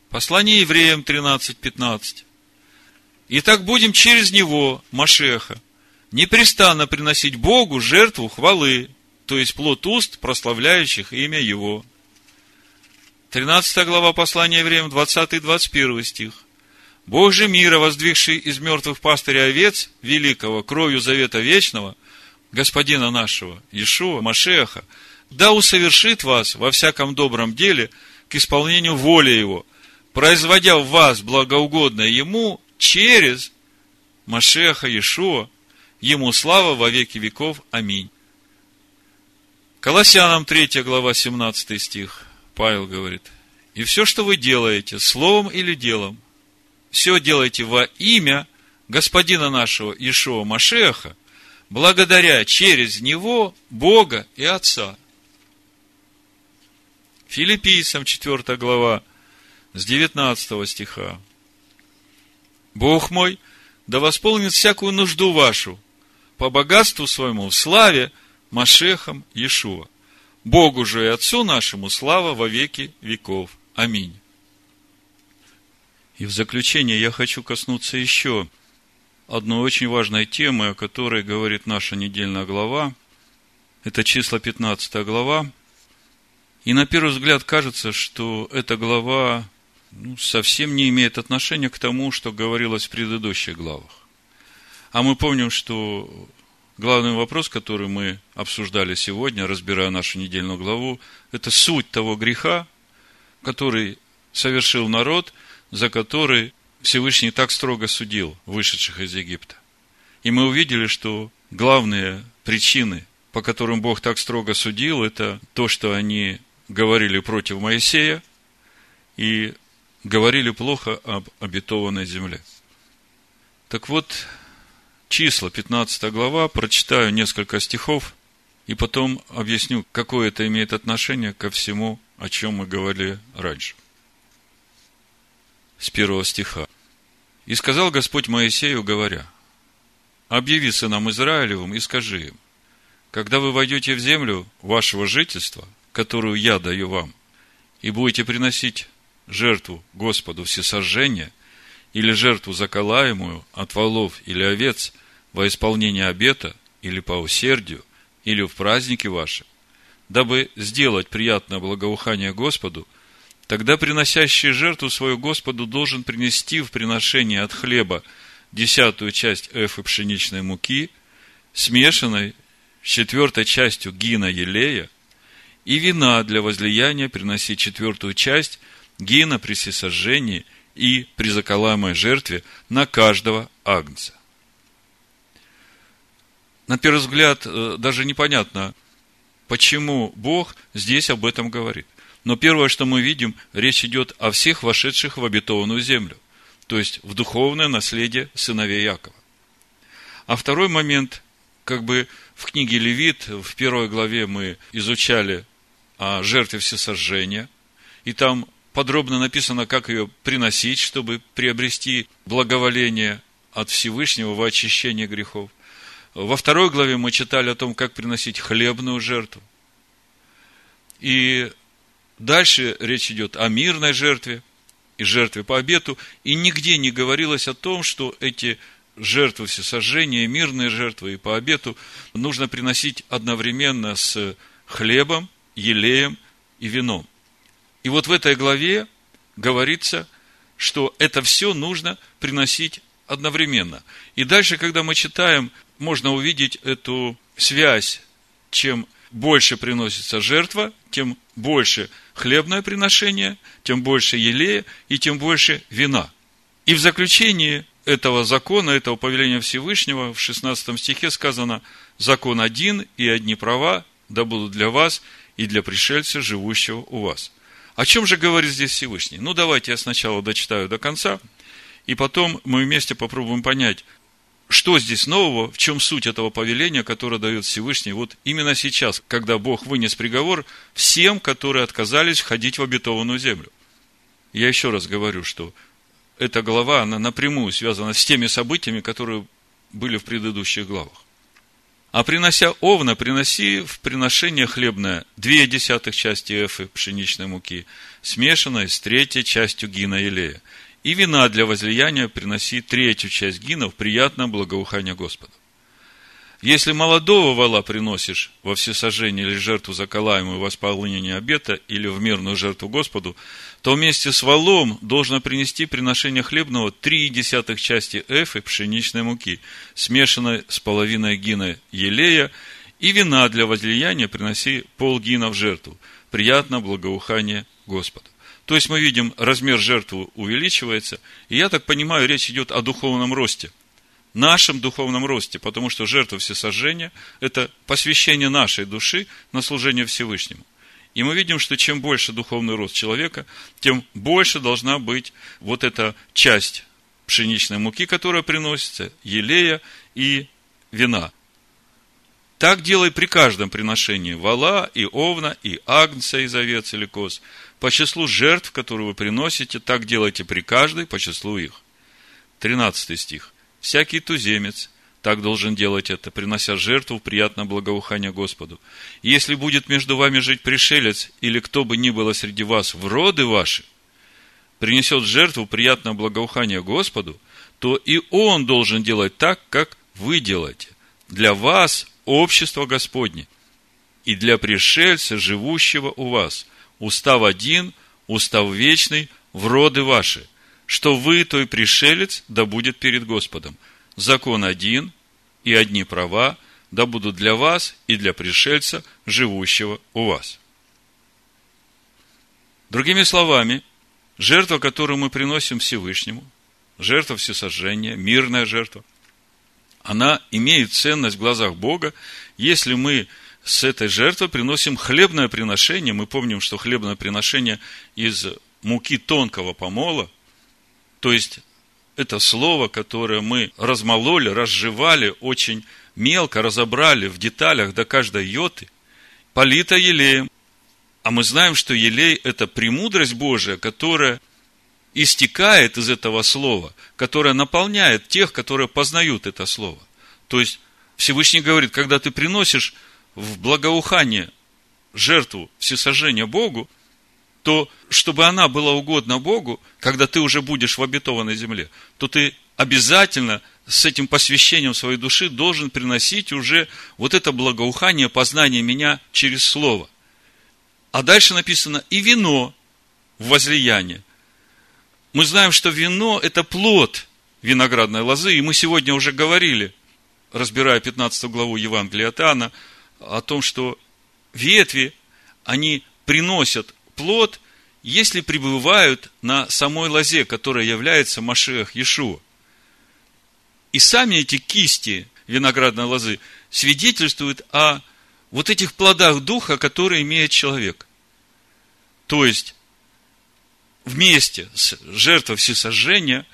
Послание евреям 13.15. Итак, будем через него, Машеха, непрестанно приносить Богу жертву хвалы, то есть плод уст, прославляющих имя Его. 13 глава послания евреям, 20 и 21 стих. Бог мира, воздвигший из мертвых пастыря овец великого, кровью завета вечного, Господина нашего, Иешуа, Машеха, да усовершит вас во всяком добром деле к исполнению воли Его, производя в вас благоугодное Ему через Машеха Иешуа, Ему слава во веки веков. Аминь. Колоссянам 3 глава 17 стих. Павел говорит, и все, что вы делаете, словом или делом, все делайте во имя Господина нашего Ишуа Машеха, благодаря через Него Бога и Отца. Филиппийцам 4 глава с 19 стиха. Бог мой, да восполнит всякую нужду вашу по богатству своему в славе Машехом Иешуа. Богу же и Отцу нашему слава во веки веков. Аминь. И в заключение я хочу коснуться еще одной очень важной темы, о которой говорит наша недельная глава. Это числа 15 глава. И на первый взгляд кажется, что эта глава ну, совсем не имеет отношения к тому, что говорилось в предыдущих главах. А мы помним, что главный вопрос, который мы обсуждали сегодня, разбирая нашу недельную главу, это суть того греха, который совершил народ, за который Всевышний так строго судил вышедших из Египта. И мы увидели, что главные причины, по которым Бог так строго судил, это то, что они говорили против Моисея и говорили плохо об обетованной земле. Так вот, числа, 15 глава, прочитаю несколько стихов и потом объясню, какое это имеет отношение ко всему, о чем мы говорили раньше. С первого стиха. «И сказал Господь Моисею, говоря, объяви сынам Израилевым и скажи им, когда вы войдете в землю вашего жительства, которую я даю вам, и будете приносить жертву Господу всесожжения или жертву заколаемую от волов или овец во исполнение обета или по усердию, или в праздники ваши, дабы сделать приятное благоухание Господу, тогда приносящий жертву свою Господу должен принести в приношение от хлеба десятую часть эфы пшеничной муки, смешанной с четвертой частью гина елея, и вина для возлияния приносить четвертую часть гина при всесожжении и при заколаемой жертве на каждого агнца. На первый взгляд, э, даже непонятно, почему Бог здесь об этом говорит. Но первое, что мы видим, речь идет о всех вошедших в обетованную землю, то есть в духовное наследие сыновей Якова. А второй момент, как бы в книге Левит, в первой главе мы изучали о жертве всесожжения, и там подробно написано, как ее приносить, чтобы приобрести благоволение от Всевышнего во очищение грехов. Во второй главе мы читали о том, как приносить хлебную жертву. И дальше речь идет о мирной жертве и жертве по обету. И нигде не говорилось о том, что эти жертвы всесожжения, мирные жертвы и по обету нужно приносить одновременно с хлебом, елеем и вином. И вот в этой главе говорится, что это все нужно приносить одновременно. И дальше, когда мы читаем можно увидеть эту связь. Чем больше приносится жертва, тем больше хлебное приношение, тем больше елея и тем больше вина. И в заключении этого закона, этого повеления Всевышнего в 16 стихе сказано «Закон один и одни права да будут для вас и для пришельца, живущего у вас». О чем же говорит здесь Всевышний? Ну, давайте я сначала дочитаю до конца, и потом мы вместе попробуем понять, что здесь нового, в чем суть этого повеления, которое дает Всевышний вот именно сейчас, когда Бог вынес приговор всем, которые отказались входить в обетованную землю. Я еще раз говорю, что эта глава, она напрямую связана с теми событиями, которые были в предыдущих главах. А принося овна, приноси в приношение хлебное две десятых части эфы пшеничной муки, смешанной с третьей частью гина елея. И вина для возлияния приноси третью часть гина в приятное благоухание Господу. Если молодого вала приносишь во всесожжение или жертву заколаемую во исполнение обета или в мирную жертву Господу, то вместе с валом должно принести приношение хлебного три десятых части эфы пшеничной муки, смешанной с половиной гина елея, и вина для возлияния приноси полгина в жертву. Приятно благоухание Господу. То есть мы видим, размер жертвы увеличивается, и я так понимаю, речь идет о духовном росте – нашем духовном росте, потому что жертва всесожжения – это посвящение нашей души на служение Всевышнему. И мы видим, что чем больше духовный рост человека, тем больше должна быть вот эта часть пшеничной муки, которая приносится, елея и вина. Так делай при каждом приношении вала и овна, и агнца из овец или коз. По числу жертв, которые вы приносите, так делайте при каждой по числу их. 13 стих всякий туземец так должен делать это, принося жертву в приятное благоухание Господу. если будет между вами жить пришелец, или кто бы ни было среди вас в роды ваши, принесет жертву приятное благоухание Господу, то и он должен делать так, как вы делаете. Для вас общество Господне, и для пришельца, живущего у вас, устав один, устав вечный, в роды ваши – что вы, той пришелец, да будет перед Господом. Закон один и одни права, да будут для вас и для пришельца, живущего у вас. Другими словами, жертва, которую мы приносим Всевышнему, жертва всесожжения, мирная жертва, она имеет ценность в глазах Бога, если мы с этой жертвой приносим хлебное приношение. Мы помним, что хлебное приношение из муки тонкого помола – то есть, это слово, которое мы размололи, разжевали, очень мелко разобрали в деталях до каждой йоты, полито елеем. А мы знаем, что елей – это премудрость Божия, которая истекает из этого слова, которая наполняет тех, которые познают это слово. То есть, Всевышний говорит, когда ты приносишь в благоухание жертву всесожжения Богу, то чтобы она была угодна Богу, когда ты уже будешь в обетованной земле, то ты обязательно с этим посвящением своей души должен приносить уже вот это благоухание, познание меня через Слово. А дальше написано и вино в возлияние. Мы знаем, что вино – это плод виноградной лозы, и мы сегодня уже говорили, разбирая 15 главу Евангелия от Иоанна, о том, что ветви, они приносят плод, если пребывают на самой лозе, которая является Машех Иешуа. И сами эти кисти виноградной лозы свидетельствуют о вот этих плодах духа, которые имеет человек. То есть, вместе с жертвой всесожжения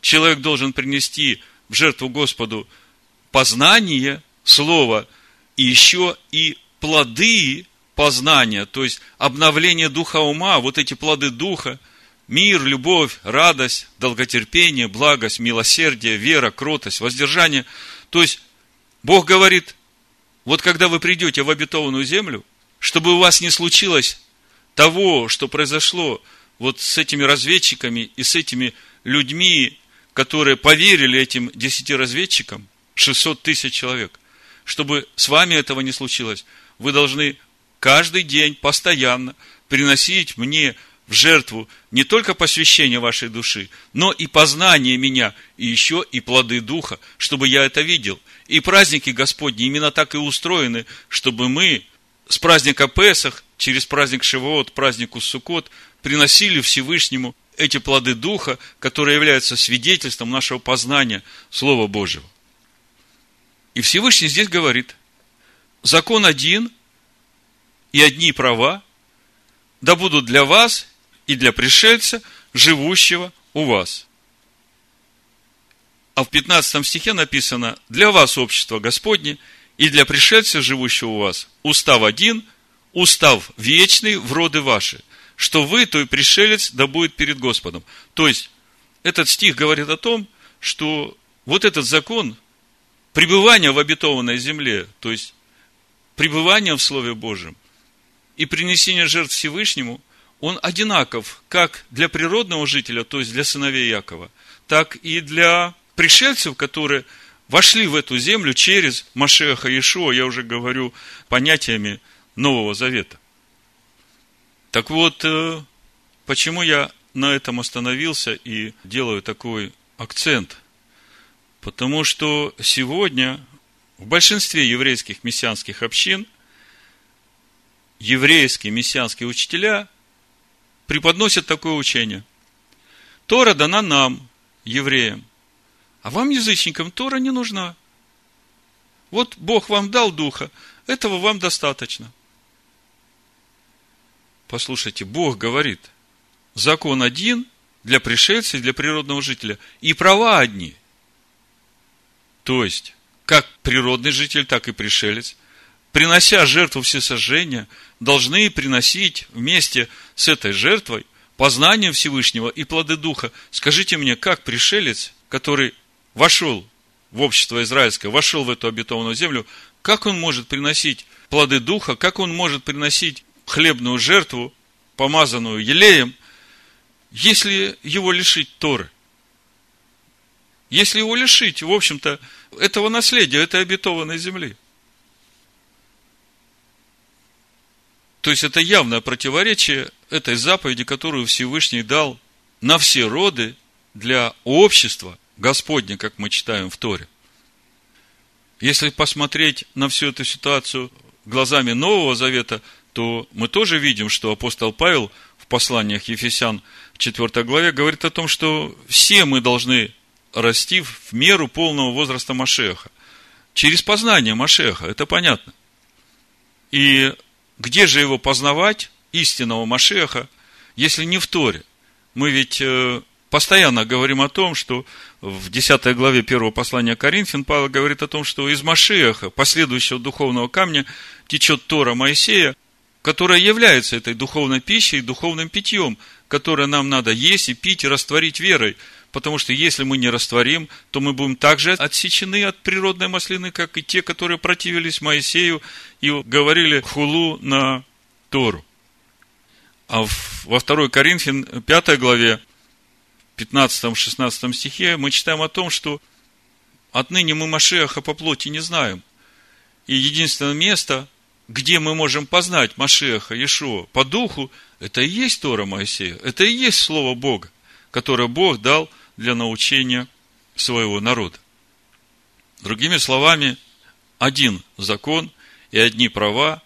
человек должен принести в жертву Господу познание, слово, и еще и плоды познания, то есть обновление духа ума, вот эти плоды духа, мир, любовь, радость, долготерпение, благость, милосердие, вера, кротость, воздержание. То есть, Бог говорит, вот когда вы придете в обетованную землю, чтобы у вас не случилось того, что произошло вот с этими разведчиками и с этими людьми, которые поверили этим десяти разведчикам, 600 тысяч человек, чтобы с вами этого не случилось, вы должны каждый день, постоянно приносить мне в жертву не только посвящение вашей души, но и познание меня, и еще и плоды Духа, чтобы я это видел. И праздники Господни именно так и устроены, чтобы мы с праздника Песах, через праздник Шивоот, празднику Суккот, приносили Всевышнему эти плоды Духа, которые являются свидетельством нашего познания Слова Божьего. И Всевышний здесь говорит, закон один и одни права, да будут для вас и для пришельца, живущего у вас. А в 15 стихе написано, для вас общество Господне, и для пришельца, живущего у вас, устав один, устав вечный в роды ваши, что вы, то и пришелец, да будет перед Господом. То есть, этот стих говорит о том, что вот этот закон пребывания в обетованной земле, то есть пребывания в Слове Божьем и принесения жертв Всевышнему, он одинаков как для природного жителя, то есть для сыновей Якова, так и для пришельцев, которые вошли в эту землю через Машеха Иешуа, я уже говорю понятиями Нового Завета. Так вот, э, почему я на этом остановился и делаю такой акцент? Потому что сегодня в большинстве еврейских мессианских общин еврейские мессианские учителя преподносят такое учение. Тора дана нам, евреям, а вам, язычникам, Тора не нужна. Вот Бог вам дал духа, этого вам достаточно – Послушайте, Бог говорит, закон один для пришельца и для природного жителя, и права одни. То есть, как природный житель, так и пришелец, принося жертву всесожжения, должны приносить вместе с этой жертвой познание Всевышнего и плоды Духа. Скажите мне, как пришелец, который вошел в общество израильское, вошел в эту обетованную землю, как он может приносить плоды Духа, как он может приносить хлебную жертву, помазанную елеем, если его лишить Торы? Если его лишить, в общем-то, этого наследия, этой обетованной земли. То есть, это явное противоречие этой заповеди, которую Всевышний дал на все роды для общества Господня, как мы читаем в Торе. Если посмотреть на всю эту ситуацию глазами Нового Завета, то мы тоже видим, что апостол Павел в посланиях Ефесян в 4 главе говорит о том, что все мы должны расти в меру полного возраста Машеха. Через познание Машеха, это понятно. И где же его познавать, истинного Машеха, если не в Торе? Мы ведь э, постоянно говорим о том, что в 10 главе первого послания Коринфян Павел говорит о том, что из Машеха, последующего духовного камня, течет Тора Моисея, которая является этой духовной пищей, духовным питьем, которое нам надо есть и пить и растворить верой. Потому что если мы не растворим, то мы будем также отсечены от природной маслины, как и те, которые противились Моисею и говорили хулу на Тору. А во 2 Коринфян 5 главе, 15-16 стихе мы читаем о том, что отныне мы Машеха по плоти не знаем. И единственное место, где мы можем познать Машеха, Иешуа по духу, это и есть Тора Моисея, это и есть Слово Бога, которое Бог дал для научения своего народа. Другими словами, один закон и одни права,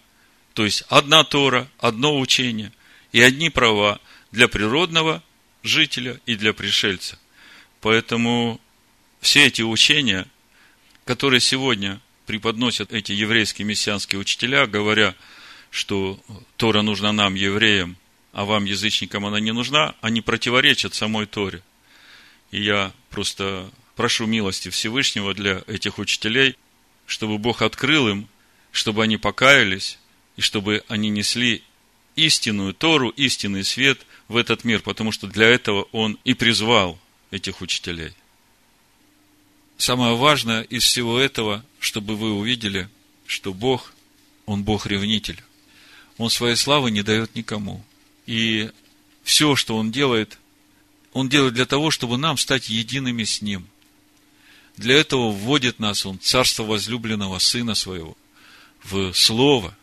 то есть одна Тора, одно учение и одни права для природного жителя и для пришельца. Поэтому все эти учения, которые сегодня преподносят эти еврейские мессианские учителя, говоря, что Тора нужна нам, евреям, а вам, язычникам, она не нужна, они противоречат самой Торе. И я просто прошу милости Всевышнего для этих учителей, чтобы Бог открыл им, чтобы они покаялись, и чтобы они несли истинную Тору, истинный свет в этот мир, потому что для этого Он и призвал этих учителей. Самое важное из всего этого, чтобы вы увидели, что Бог, Он Бог-ревнитель. Он своей славы не дает никому. И все, что Он делает, Он делает для того, чтобы нам стать едиными с Ним. Для этого вводит нас Он, царство возлюбленного Сына Своего, в Слово.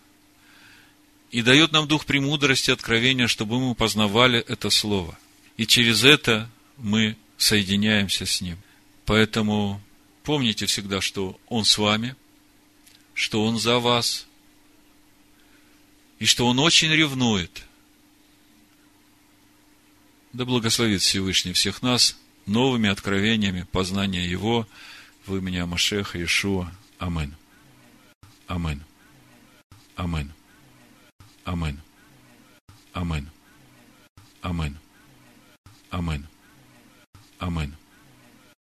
И дает нам дух премудрости, откровения, чтобы мы познавали это Слово. И через это мы соединяемся с Ним. Поэтому помните всегда, что Он с вами, что Он за вас, и что Он очень ревнует. Да благословит Всевышний всех нас новыми откровениями познания Его в имени Амашеха Иешуа. Амин. Амин. Амин. Амин. Амин. Амин. Амин. Амин.